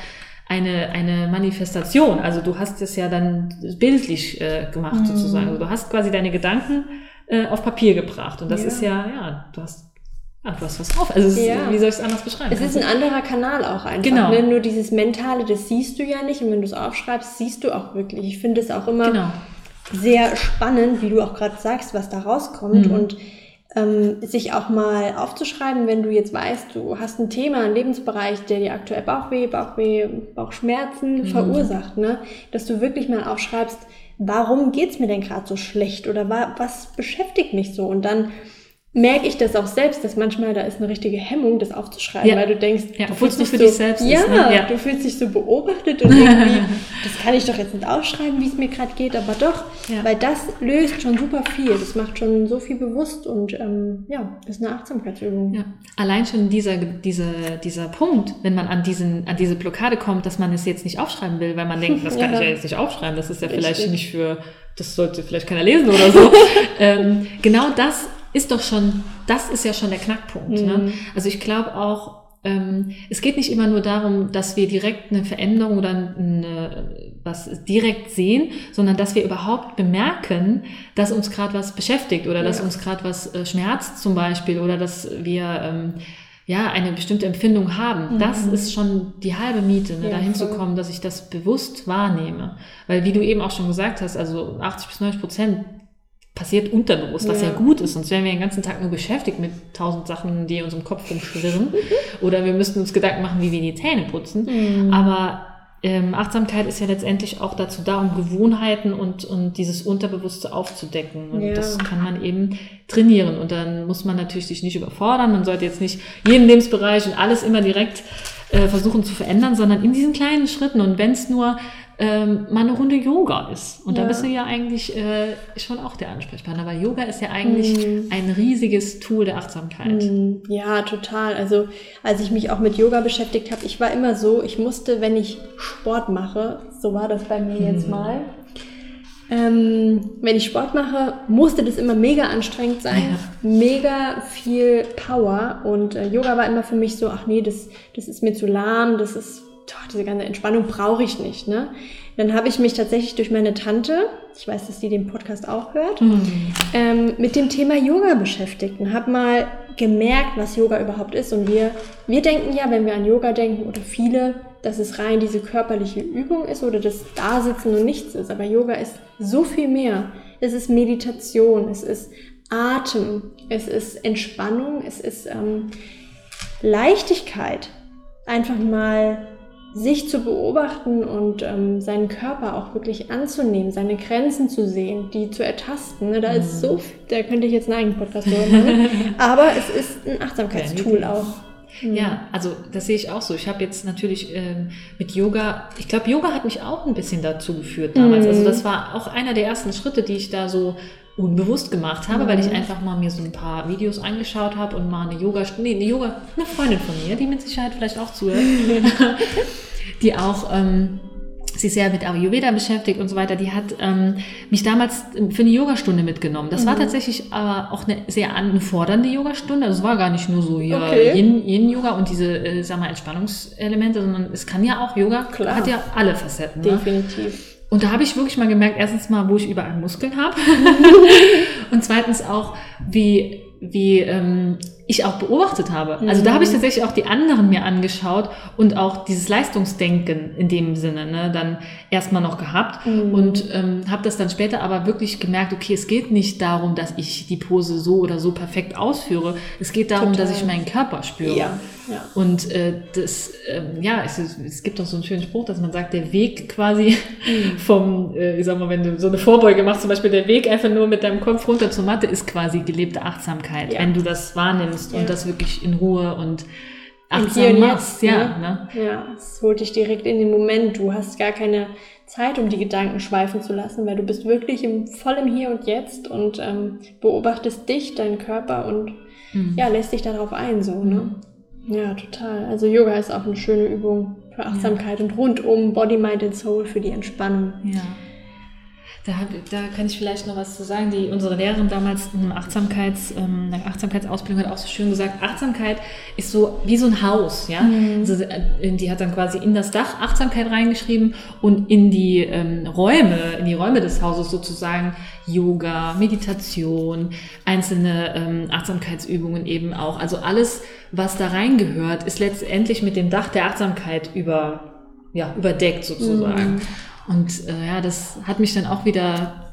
eine, eine Manifestation. Also du hast es ja dann bildlich äh, gemacht mhm. sozusagen. Also du hast quasi deine Gedanken äh, auf Papier gebracht. Und das ja. ist ja, ja, du hast Ah, du hast was drauf. Also ist, ja. wie soll ich es anders beschreiben? Es ist ein anderer Kanal auch einfach. Genau. Ne? Nur dieses Mentale, das siehst du ja nicht. Und wenn du es aufschreibst, siehst du auch wirklich. Ich finde es auch immer genau. sehr spannend, wie du auch gerade sagst, was da rauskommt. Mhm. Und ähm, sich auch mal aufzuschreiben, wenn du jetzt weißt, du hast ein Thema, einen Lebensbereich, der dir aktuell Bauchweh, Bauchweh, Bauchschmerzen mhm. verursacht, ne? dass du wirklich mal aufschreibst, warum geht's mir denn gerade so schlecht oder wa was beschäftigt mich so und dann merke ich das auch selbst, dass manchmal da ist eine richtige Hemmung, das aufzuschreiben, ja. weil du denkst, ja, du fühlst dich für so, dich selbst. Ja, ist, ne? ja, du fühlst dich so beobachtet und irgendwie, das kann ich doch jetzt nicht aufschreiben, wie es mir gerade geht, aber doch, weil das löst schon super viel, das macht schon so viel bewusst und ähm, ja, das ist eine Achtsamkeitsübung. Allein schon dieser, dieser, dieser Punkt, wenn man an, diesen, an diese Blockade kommt, dass man es jetzt nicht aufschreiben will, weil man denkt, das kann ich ja jetzt nicht aufschreiben, das ist ja Richtig. vielleicht nicht für, das sollte vielleicht keiner lesen oder so. ähm, genau das ist doch schon, das ist ja schon der Knackpunkt. Ne? Mhm. Ne? Also ich glaube auch, ähm, es geht nicht immer nur darum, dass wir direkt eine Veränderung oder eine, was direkt sehen, sondern dass wir überhaupt bemerken, dass uns gerade was beschäftigt oder ja. dass uns gerade was äh, schmerzt zum Beispiel oder dass wir ähm, ja eine bestimmte Empfindung haben. Mhm. Das ist schon die halbe Miete, ne, ja, dahin voll. zu kommen, dass ich das bewusst wahrnehme. Weil wie du eben auch schon gesagt hast, also 80 bis 90 Prozent passiert unterbewusst, was ja. ja gut ist, sonst wären wir den ganzen Tag nur beschäftigt mit tausend Sachen, die in unserem Kopf rumschwirren. Oder wir müssten uns Gedanken machen, wie wir die Zähne putzen. Mhm. Aber ähm, Achtsamkeit ist ja letztendlich auch dazu da, um Gewohnheiten und, und dieses Unterbewusste aufzudecken. Und ja. das kann man eben trainieren. Und dann muss man natürlich sich nicht überfordern. Man sollte jetzt nicht jeden Lebensbereich und alles immer direkt äh, versuchen zu verändern, sondern in diesen kleinen Schritten. Und wenn es nur ähm, mal eine Runde Yoga ist. Und ja. da bist du ja eigentlich äh, schon auch der Ansprechpartner, weil Yoga ist ja eigentlich mm. ein riesiges Tool der Achtsamkeit. Mm. Ja, total. Also als ich mich auch mit Yoga beschäftigt habe, ich war immer so, ich musste, wenn ich Sport mache, so war das bei mir mm. jetzt mal, ähm, wenn ich Sport mache, musste das immer mega anstrengend sein, ja. mega viel Power und äh, Yoga war immer für mich so, ach nee, das, das ist mir zu lahm, das ist diese ganze Entspannung brauche ich nicht. Ne? Dann habe ich mich tatsächlich durch meine Tante, ich weiß, dass sie den Podcast auch hört, mhm. ähm, mit dem Thema Yoga beschäftigt und habe mal gemerkt, was Yoga überhaupt ist. Und wir, wir denken ja, wenn wir an Yoga denken, oder viele, dass es rein diese körperliche Übung ist oder das Dasitzen und nichts ist. Aber Yoga ist so viel mehr. Es ist Meditation, es ist Atem, es ist Entspannung, es ist ähm, Leichtigkeit. Einfach mal sich zu beobachten und ähm, seinen Körper auch wirklich anzunehmen, seine Grenzen zu sehen, die zu ertasten. Ne? Da mhm. ist so, viel, da könnte ich jetzt einen eigenen Podcast drüber machen. Aber es ist ein Achtsamkeitstool ja, auch. Ja, mhm. also das sehe ich auch so. Ich habe jetzt natürlich ähm, mit Yoga, ich glaube, Yoga hat mich auch ein bisschen dazu geführt damals. Mhm. Also das war auch einer der ersten Schritte, die ich da so unbewusst gemacht habe, mhm. weil ich mhm. einfach mal mir so ein paar Videos angeschaut habe und mal eine Yoga, nee, eine Yoga, eine Freundin von mir, die mit Sicherheit vielleicht auch zuhört, die auch ähm, sich sehr mit Ayurveda beschäftigt und so weiter, die hat ähm, mich damals für eine Yogastunde mitgenommen. Das mhm. war tatsächlich aber auch eine sehr anfordernde Yogastunde. Also es war gar nicht nur so ja, okay. Yin-Yoga und diese, äh, sag mal, Entspannungselemente, sondern es kann ja auch Yoga, Klar. hat ja alle Facetten. Ne? Und da habe ich wirklich mal gemerkt, erstens mal, wo ich überall Muskeln habe. Und zweitens auch, wie, wie ähm, ich auch beobachtet habe. Also da habe ich mhm. tatsächlich auch die anderen mir angeschaut und auch dieses Leistungsdenken in dem Sinne ne, dann erstmal noch gehabt mhm. und ähm, habe das dann später aber wirklich gemerkt, okay, es geht nicht darum, dass ich die Pose so oder so perfekt ausführe. Es geht darum, Total. dass ich meinen Körper spüre. Ja. Ja. Und äh, das, ähm, ja, es, es gibt doch so einen schönen Spruch, dass man sagt, der Weg quasi mhm. vom, äh, ich sag mal, wenn du so eine Vorbeuge machst, zum Beispiel der Weg einfach nur mit deinem Kopf runter zur Matte ist quasi gelebte Achtsamkeit, ja. wenn du das wahrnimmst ja. und das wirklich in Ruhe und achtsam machst. Ja, ne? ja, es holt dich direkt in den Moment. Du hast gar keine Zeit, um die Gedanken schweifen zu lassen, weil du bist wirklich im, voll im Hier und Jetzt und ähm, beobachtest dich, deinen Körper und mhm. ja, lässt dich darauf ein, so, ne? Mhm. Ja, total. Also Yoga ist auch eine schöne Übung für Achtsamkeit ja. und rundum Body, Mind and Soul für die Entspannung. Ja. Da, da kann ich vielleicht noch was zu sagen. Die, unsere Lehrerin damals in Achtsamkeits, ähm, Achtsamkeitsausbildung hat auch so schön gesagt, Achtsamkeit ist so wie so ein Haus. Ja? Mhm. Also, äh, die hat dann quasi in das Dach Achtsamkeit reingeschrieben und in die ähm, Räume, in die Räume des Hauses sozusagen Yoga, Meditation, einzelne ähm, Achtsamkeitsübungen eben auch. Also alles, was da reingehört, ist letztendlich mit dem Dach der Achtsamkeit über, ja, überdeckt sozusagen. Mhm. Und äh, ja, das hat mich dann auch wieder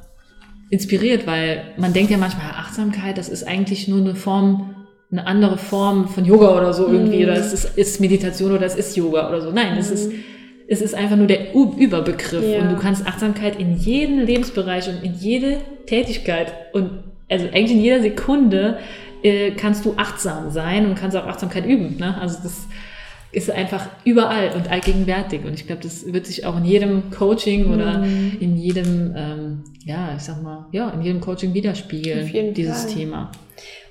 inspiriert, weil man denkt ja manchmal, Achtsamkeit, das ist eigentlich nur eine Form, eine andere Form von Yoga oder so irgendwie, mm. oder es ist, ist, Meditation oder es ist Yoga oder so. Nein, mm. es ist, mhm. es ist einfach nur der Überbegriff ja. und du kannst Achtsamkeit in jeden Lebensbereich und in jede Tätigkeit und also eigentlich in jeder Sekunde äh, kannst du achtsam sein und kannst auch Achtsamkeit üben. Ne? Also das ist einfach überall und allgegenwärtig. Und ich glaube, das wird sich auch in jedem Coaching oder mhm. in jedem, ähm, ja, ich sag mal, ja, in jedem Coaching widerspiegeln, dieses Fall. Thema.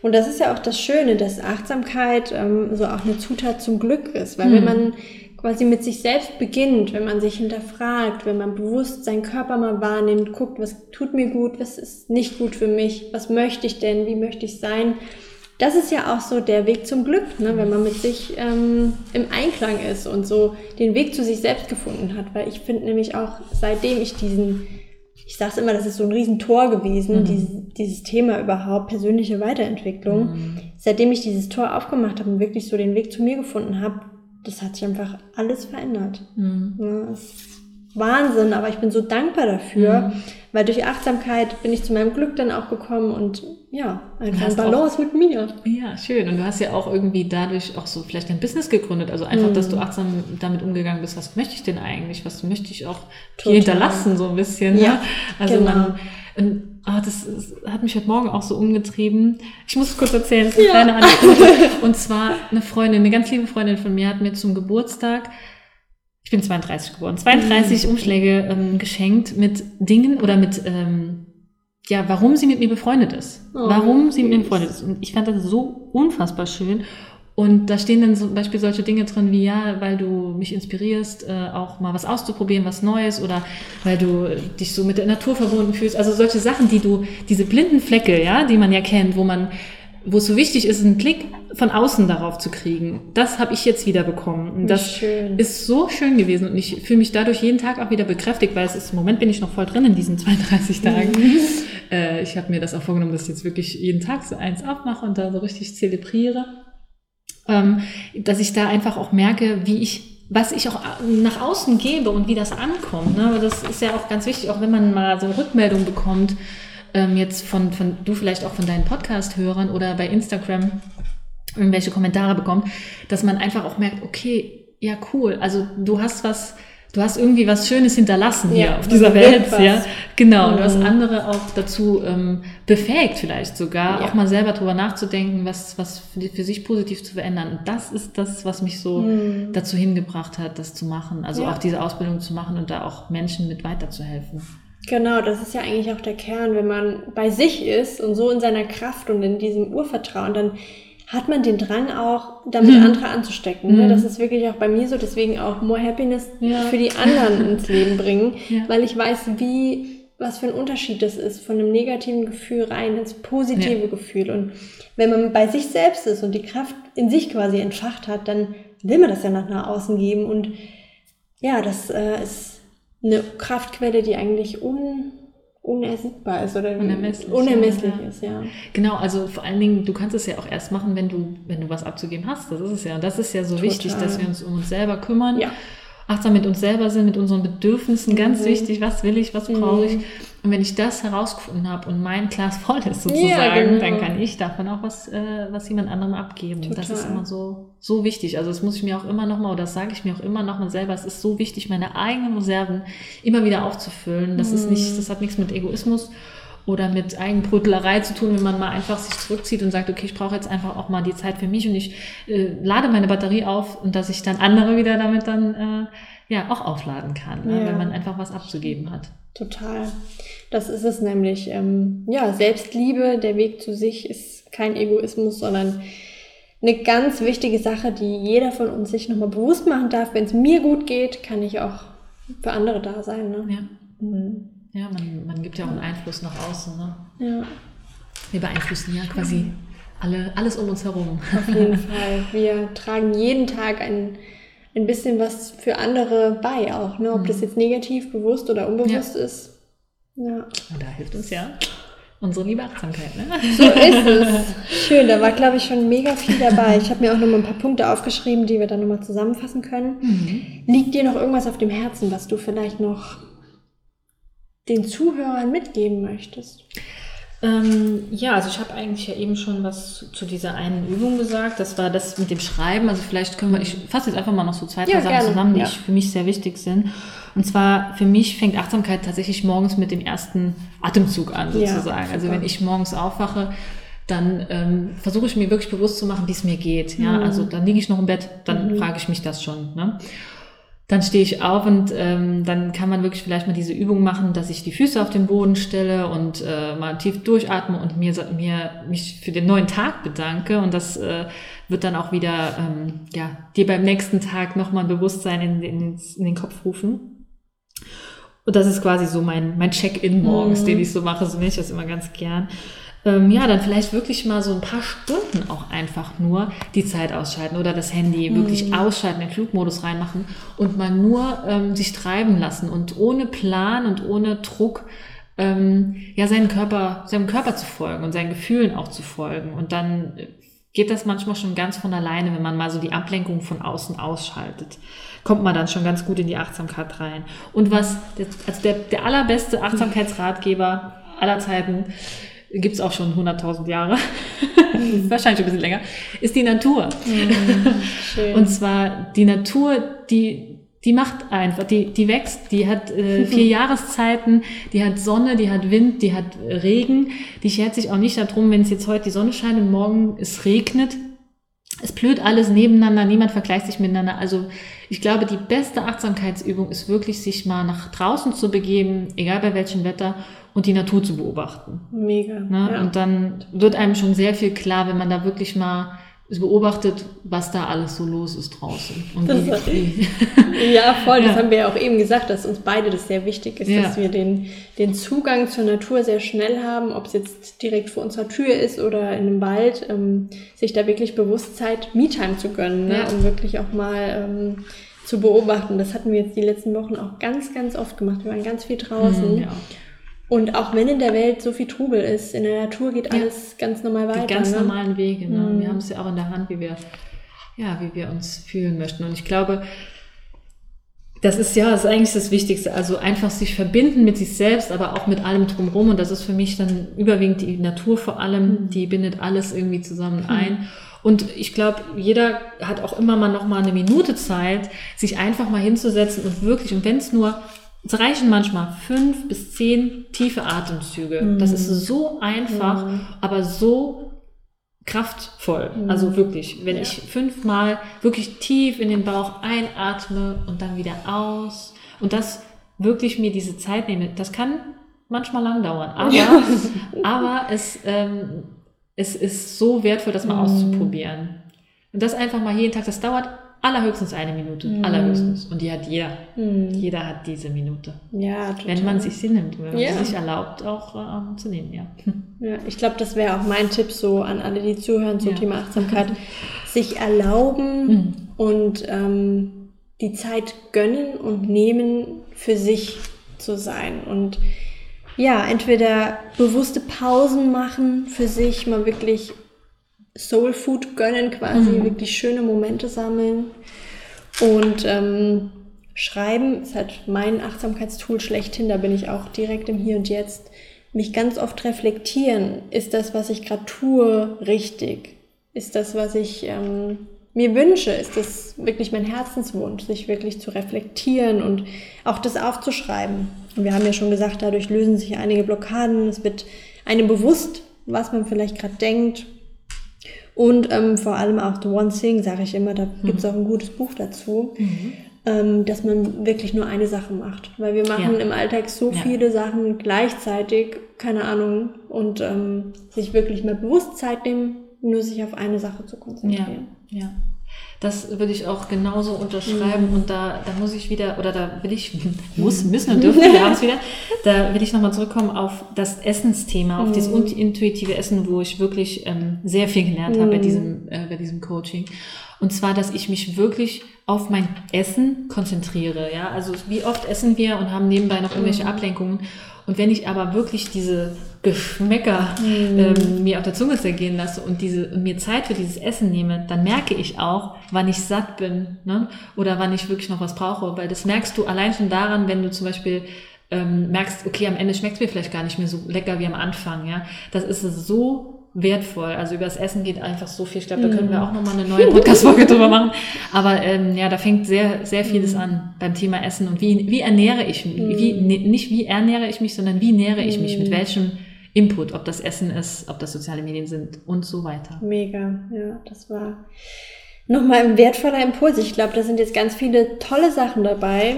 Und das ist ja auch das Schöne, dass Achtsamkeit ähm, so auch eine Zutat zum Glück ist. Weil mhm. wenn man quasi mit sich selbst beginnt, wenn man sich hinterfragt, wenn man bewusst seinen Körper mal wahrnimmt, guckt, was tut mir gut, was ist nicht gut für mich, was möchte ich denn, wie möchte ich sein, das ist ja auch so der Weg zum Glück, ne? wenn man mit sich ähm, im Einklang ist und so den Weg zu sich selbst gefunden hat. Weil ich finde nämlich auch, seitdem ich diesen, ich sage es immer, das ist so ein Riesentor gewesen, mhm. dieses, dieses Thema überhaupt, persönliche Weiterentwicklung. Mhm. Seitdem ich dieses Tor aufgemacht habe und wirklich so den Weg zu mir gefunden habe, das hat sich einfach alles verändert. Mhm. Ja, Wahnsinn, aber ich bin so dankbar dafür, mhm. weil durch Achtsamkeit bin ich zu meinem Glück dann auch gekommen und ja, einfach ein Balance auch, mit mir. Ja, schön. Und du hast ja auch irgendwie dadurch auch so vielleicht ein Business gegründet. Also einfach, mhm. dass du mhm. achtsam damit umgegangen bist. Was möchte ich denn eigentlich? Was möchte ich auch hier hinterlassen, so ein bisschen? Ja, ja? Also genau. man, und, ah, das, das, hat mich heute Morgen auch so umgetrieben. Ich muss es kurz erzählen, das ist eine ja. kleine Anekdote. Und zwar eine Freundin, eine ganz liebe Freundin von mir hat mir zum Geburtstag ich bin 32 geworden, 32 mhm. Umschläge ähm, geschenkt mit Dingen oder mit, ähm, ja, warum sie mit mir befreundet ist. Oh, warum sie mit mir befreundet ist. Und ich fand das so unfassbar schön. Und da stehen dann zum Beispiel solche Dinge drin wie, ja, weil du mich inspirierst, äh, auch mal was auszuprobieren, was Neues oder weil du dich so mit der Natur verbunden fühlst. Also solche Sachen, die du, diese blinden Flecke, ja, die man ja kennt, wo man wo es so wichtig ist, einen Blick von außen darauf zu kriegen. Das habe ich jetzt wieder bekommen. Und das schön. ist so schön gewesen und ich fühle mich dadurch jeden Tag auch wieder bekräftigt, weil es ist, im Moment bin ich noch voll drin in diesen 32 Tagen. Mhm. Äh, ich habe mir das auch vorgenommen, dass ich jetzt wirklich jeden Tag so eins aufmache und da so richtig zelebriere. Ähm, dass ich da einfach auch merke, wie ich was ich auch nach außen gebe und wie das ankommt. Ne? Aber das ist ja auch ganz wichtig, auch wenn man mal so eine Rückmeldung bekommt, ähm, jetzt von, von du vielleicht auch von deinen Podcast-Hörern oder bei Instagram irgendwelche Kommentare bekommt, dass man einfach auch merkt, okay, ja cool, also du hast was, du hast irgendwie was Schönes hinterlassen hier ja, auf dieser Welt, ja, genau, mhm. und du hast andere auch dazu ähm, befähigt vielleicht sogar, ja. auch mal selber drüber nachzudenken, was, was für, für, sich positiv zu verändern. Und das ist das, was mich so mhm. dazu hingebracht hat, das zu machen, also ja. auch diese Ausbildung zu machen und da auch Menschen mit weiterzuhelfen. Genau, das ist ja eigentlich auch der Kern, wenn man bei sich ist und so in seiner Kraft und in diesem Urvertrauen, dann hat man den Drang auch, damit mhm. andere anzustecken. Ne? Mhm. Das ist wirklich auch bei mir so, deswegen auch more happiness ja. für die anderen ins Leben bringen, ja. weil ich weiß, wie, was für ein Unterschied das ist, von einem negativen Gefühl rein ins positive ja. Gefühl. Und wenn man bei sich selbst ist und die Kraft in sich quasi entfacht hat, dann will man das ja nach außen geben. Und ja, das äh, ist eine Kraftquelle, die eigentlich un, unersichtbar ist oder unermesslich, unermesslich ja. ist, ja. Genau, also vor allen Dingen, du kannst es ja auch erst machen, wenn du, wenn du was abzugeben hast. Das ist es ja. Und das ist ja so Total. wichtig, dass wir uns um uns selber kümmern. Ja achtsam mit uns selber sind, mit unseren Bedürfnissen, ganz mhm. wichtig, was will ich, was brauche ich. Mhm. Und wenn ich das herausgefunden habe und mein Glas voll ist sozusagen, ja, genau. dann kann ich davon auch was, äh, was jemand anderem abgeben. Total. Das ist immer so, so wichtig. Also das muss ich mir auch immer nochmal, oder das sage ich mir auch immer nochmal selber, es ist so wichtig, meine eigenen Reserven immer wieder aufzufüllen. Das mhm. ist nicht, das hat nichts mit Egoismus oder mit Eigenbrötlerei zu tun, wenn man mal einfach sich zurückzieht und sagt, okay, ich brauche jetzt einfach auch mal die Zeit für mich und ich äh, lade meine Batterie auf und dass ich dann andere wieder damit dann äh, ja auch aufladen kann, ne? ja. wenn man einfach was abzugeben hat. Total. Das ist es nämlich. Ähm, ja, Selbstliebe, der Weg zu sich ist kein Egoismus, sondern eine ganz wichtige Sache, die jeder von uns sich nochmal bewusst machen darf. Wenn es mir gut geht, kann ich auch für andere da sein. Ne? Ja. Mhm. Ja, man, man gibt ja auch einen Einfluss nach außen. Ne? Ja. Wir beeinflussen ja quasi alle, alles um uns herum. Auf jeden Fall. Wir tragen jeden Tag ein, ein bisschen was für andere bei auch. Ne? Ob mhm. das jetzt negativ, bewusst oder unbewusst ja. ist. Ja. Und da hilft uns ja unsere liebe Achtsamkeit. Ne? So ist es. Schön, da war, glaube ich, schon mega viel dabei. Ich habe mir auch noch mal ein paar Punkte aufgeschrieben, die wir dann nochmal zusammenfassen können. Mhm. Liegt dir noch irgendwas auf dem Herzen, was du vielleicht noch den Zuhörern mitgeben möchtest? Ähm, ja, also ich habe eigentlich ja eben schon was zu dieser einen Übung gesagt. Das war das mit dem Schreiben. Also vielleicht können wir, ich fasse jetzt einfach mal noch so zwei, drei ja, Sachen zusammen, die ja. für mich sehr wichtig sind. Und zwar für mich fängt Achtsamkeit tatsächlich morgens mit dem ersten Atemzug an, sozusagen. Ja, also wenn ich morgens aufwache, dann ähm, versuche ich mir wirklich bewusst zu machen, wie es mir geht. Ja, mhm. also dann liege ich noch im Bett, dann mhm. frage ich mich das schon. Ne? Dann stehe ich auf und ähm, dann kann man wirklich vielleicht mal diese Übung machen, dass ich die Füße auf den Boden stelle und äh, mal tief durchatme und mir, mir mich für den neuen Tag bedanke. Und das äh, wird dann auch wieder ähm, ja, dir beim nächsten Tag nochmal ein Bewusstsein in, in, in den Kopf rufen. Und das ist quasi so mein, mein Check-in morgens, mhm. den ich so mache. So nenne ich das immer ganz gern ähm, ja, dann vielleicht wirklich mal so ein paar Stunden auch einfach nur die Zeit ausschalten oder das Handy mhm. wirklich ausschalten, den Flugmodus reinmachen und mal nur ähm, sich treiben lassen und ohne Plan und ohne Druck ähm, ja seinen Körper, seinem Körper zu folgen und seinen Gefühlen auch zu folgen. Und dann geht das manchmal schon ganz von alleine, wenn man mal so die Ablenkung von außen ausschaltet. Kommt man dann schon ganz gut in die Achtsamkeit rein. Und was, also der, der allerbeste Achtsamkeitsratgeber aller Zeiten gibt es auch schon 100.000 Jahre, wahrscheinlich ein bisschen länger, ist die Natur. Mhm, und zwar die Natur, die, die macht einfach, die, die wächst, die hat äh, vier Jahreszeiten, die hat Sonne, die hat Wind, die hat Regen, die schert sich auch nicht darum, wenn es jetzt heute die Sonne scheint und morgen es regnet. Es blüht alles nebeneinander, niemand vergleicht sich miteinander. Also ich glaube, die beste Achtsamkeitsübung ist wirklich, sich mal nach draußen zu begeben, egal bei welchem Wetter, und die Natur zu beobachten. Mega. Ne? Ja. Und dann wird einem schon sehr viel klar, wenn man da wirklich mal beobachtet, was da alles so los ist draußen. Und das wie, wie. ja, voll. Ja. Das haben wir ja auch eben gesagt, dass uns beide das sehr wichtig ist, ja. dass wir den, den Zugang zur Natur sehr schnell haben, ob es jetzt direkt vor unserer Tür ist oder in einem Wald, ähm, sich da wirklich bewusst Zeit, Me-Time zu gönnen, ne? um wirklich auch mal ähm, zu beobachten. Das hatten wir jetzt die letzten Wochen auch ganz, ganz oft gemacht. Wir waren ganz viel draußen. Mhm, ja. Und auch wenn in der Welt so viel Trubel ist, in der Natur geht alles ja. ganz normal weiter. Die ganz ne? normalen Wege. Ne? Mhm. Wir haben es ja auch in der Hand, wie wir, ja, wie wir uns fühlen möchten. Und ich glaube, das ist ja, das ist eigentlich das Wichtigste. Also einfach sich verbinden mit sich selbst, aber auch mit allem drumherum. Und das ist für mich dann überwiegend die Natur vor allem, mhm. die bindet alles irgendwie zusammen mhm. ein. Und ich glaube, jeder hat auch immer mal noch mal eine Minute Zeit, sich einfach mal hinzusetzen und wirklich, und wenn es nur es reichen manchmal fünf bis zehn tiefe Atemzüge. Mhm. Das ist so einfach, mhm. aber so kraftvoll. Mhm. Also wirklich, wenn ja. ich fünfmal wirklich tief in den Bauch einatme und dann wieder aus und das wirklich mir diese Zeit nehme, das kann manchmal lang dauern, aber, ja. aber es, ähm, es ist so wertvoll, das mal mhm. auszuprobieren. Und das einfach mal jeden Tag, das dauert allerhöchstens eine Minute, mm. allerhöchstens. Und die hat jeder. Mm. Jeder hat diese Minute. Ja, total. Wenn man sich sie nimmt, wenn man ja. sich erlaubt, auch ähm, zu nehmen, ja. Ja, ich glaube, das wäre auch mein Tipp so an alle, die zuhören zum ja. Thema Achtsamkeit. sich erlauben mm. und ähm, die Zeit gönnen und nehmen, für sich zu sein. Und ja, entweder bewusste Pausen machen für sich, mal wirklich Soul Food gönnen, quasi mhm. wirklich schöne Momente sammeln. Und ähm, Schreiben ist halt mein Achtsamkeitstool schlechthin. Da bin ich auch direkt im Hier und Jetzt. Mich ganz oft reflektieren. Ist das, was ich gerade tue, richtig? Ist das, was ich ähm, mir wünsche? Ist das wirklich mein Herzenswunsch, sich wirklich zu reflektieren und auch das aufzuschreiben? Und wir haben ja schon gesagt, dadurch lösen sich einige Blockaden. Es wird einem bewusst, was man vielleicht gerade denkt, und ähm, vor allem auch The One Thing, sage ich immer, da mhm. gibt es auch ein gutes Buch dazu, mhm. ähm, dass man wirklich nur eine Sache macht. Weil wir machen ja. im Alltag so ja. viele Sachen gleichzeitig, keine Ahnung, und ähm, sich wirklich mal bewusst Zeit nehmen, nur sich auf eine Sache zu konzentrieren. Ja, ja. Das würde ich auch genauso unterschreiben mhm. und da, da muss ich wieder, oder da will ich, muss, müssen und dürfen, wir haben es wieder, da will ich nochmal zurückkommen auf das Essensthema, auf mhm. dieses intuitive Essen, wo ich wirklich ähm, sehr viel gelernt mhm. habe bei mhm. diesem, äh, bei diesem Coaching. Und zwar, dass ich mich wirklich auf mein Essen konzentriere. Ja, also wie oft essen wir und haben nebenbei noch irgendwelche mhm. Ablenkungen. Und wenn ich aber wirklich diese Geschmäcker mm. ähm, mir auf der Zunge zergehen lasse und diese und mir Zeit für dieses Essen nehme, dann merke ich auch, wann ich satt bin ne? oder wann ich wirklich noch was brauche. Weil das merkst du allein schon daran, wenn du zum Beispiel ähm, merkst, okay, am Ende schmeckt es mir vielleicht gar nicht mehr so lecker wie am Anfang. Ja, das ist so wertvoll. Also über das Essen geht einfach so viel. Ich glaube, da können wir mhm. auch nochmal eine neue Podcast-Folge drüber machen. Aber ähm, ja, da fängt sehr, sehr vieles mm. an beim Thema Essen und wie, wie ernähre ich mich? Wie, nicht wie ernähre ich mich, sondern wie nähre ich mich? Mit mhm. welchem Input, ob das Essen ist, ob das soziale Medien sind und so weiter. Mega, ja, das war nochmal ein wertvoller Impuls. Ich glaube, da sind jetzt ganz viele tolle Sachen dabei.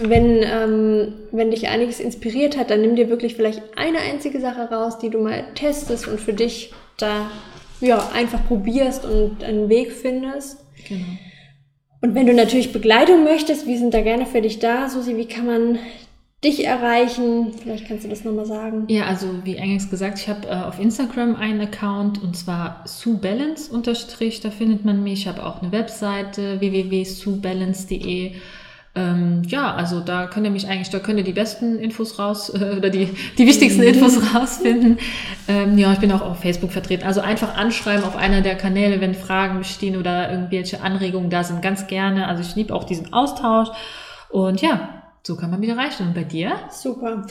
Wenn, ähm, wenn dich einiges inspiriert hat, dann nimm dir wirklich vielleicht eine einzige Sache raus, die du mal testest und für dich da ja, einfach probierst und einen Weg findest. Genau. Und wenn du natürlich Begleitung möchtest, wir sind da gerne für dich da. Susi, wie kann man dich erreichen? Vielleicht kannst du das nochmal sagen. Ja, also wie eingangs gesagt, ich habe äh, auf Instagram einen Account und zwar SueBalance unterstrich, da findet man mich. Ich habe auch eine Webseite www.suebalance.de ähm, ja, also da könnt ihr mich eigentlich, da könnt ihr die besten Infos raus äh, oder die, die wichtigsten Infos rausfinden. Ähm, ja, ich bin auch auf Facebook vertreten. Also einfach anschreiben auf einer der Kanäle, wenn Fragen bestehen oder irgendwelche Anregungen da sind, ganz gerne. Also ich liebe auch diesen Austausch. Und ja, so kann man mich erreichen. Und bei dir? Super.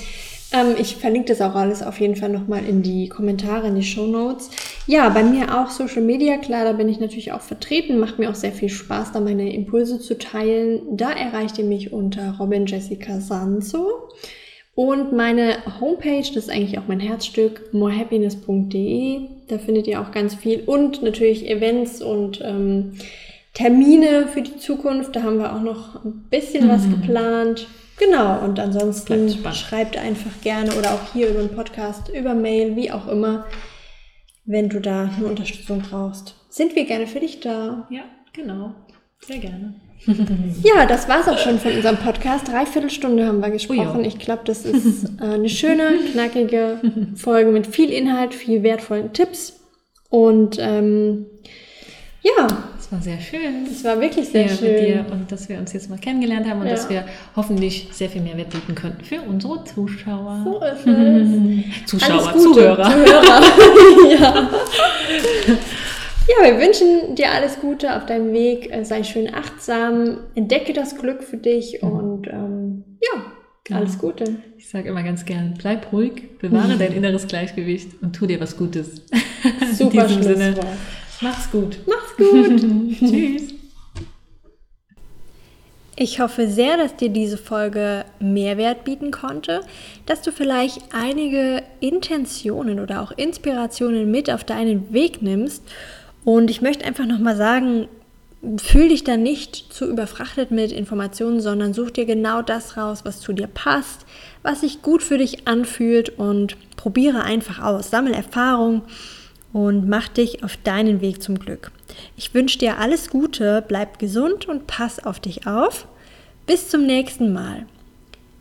Ähm, ich verlinke das auch alles auf jeden Fall nochmal in die Kommentare, in die Show Notes. Ja, bei mir auch Social Media, klar, da bin ich natürlich auch vertreten. Macht mir auch sehr viel Spaß, da meine Impulse zu teilen. Da erreicht ihr mich unter Robin Jessica Sanzo. Und meine Homepage, das ist eigentlich auch mein Herzstück, morehappiness.de. Da findet ihr auch ganz viel und natürlich Events und ähm, Termine für die Zukunft. Da haben wir auch noch ein bisschen mhm. was geplant. Genau, und ansonsten schreibt einfach gerne oder auch hier über den Podcast, über Mail, wie auch immer, wenn du da eine Unterstützung brauchst. Sind wir gerne für dich da. Ja, genau. Sehr gerne. ja, das war's auch schon von unserem Podcast. Dreiviertel Stunde haben wir gesprochen. Oh ja. Ich glaube, das ist äh, eine schöne, knackige Folge mit viel Inhalt, viel wertvollen Tipps. Und ähm, ja, war sehr schön. Es war wirklich sehr schön. Mit dir und dass wir uns jetzt mal kennengelernt haben und ja. dass wir hoffentlich sehr viel Mehrwert bieten könnten für unsere Zuschauer. So ist es. Zuschauer, Zuhörer. Zuhörer. ja. Ja, wir wünschen dir alles Gute auf deinem Weg. Äh, sei schön achtsam, entdecke das Glück für dich mhm. und ähm, ja, genau. alles Gute. Ich sage immer ganz gern, bleib ruhig, bewahre dein inneres Gleichgewicht und tu dir was Gutes. Super In diesem Sinne. Mach's gut. Mach's gut. Tschüss. Ich hoffe sehr, dass dir diese Folge Mehrwert bieten konnte, dass du vielleicht einige Intentionen oder auch Inspirationen mit auf deinen Weg nimmst. Und ich möchte einfach nochmal sagen, fühl dich da nicht zu überfrachtet mit Informationen, sondern such dir genau das raus, was zu dir passt, was sich gut für dich anfühlt und probiere einfach aus. Sammel Erfahrung und mach dich auf deinen Weg zum Glück. Ich wünsche dir alles Gute, bleib gesund und pass auf dich auf. Bis zum nächsten Mal.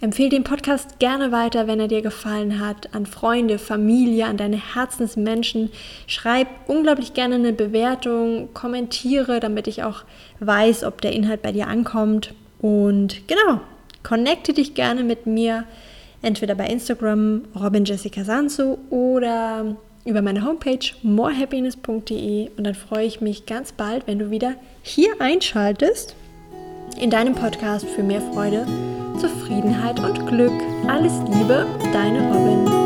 Empfehle den Podcast gerne weiter, wenn er dir gefallen hat, an Freunde, Familie, an deine Herzensmenschen. Schreib unglaublich gerne eine Bewertung, kommentiere, damit ich auch weiß, ob der Inhalt bei dir ankommt. Und genau, connecte dich gerne mit mir, entweder bei Instagram Robin Jessica Sanso oder über meine Homepage morehappiness.de und dann freue ich mich ganz bald, wenn du wieder hier einschaltest in deinem Podcast für mehr Freude, Zufriedenheit und Glück. Alles Liebe, deine Robin.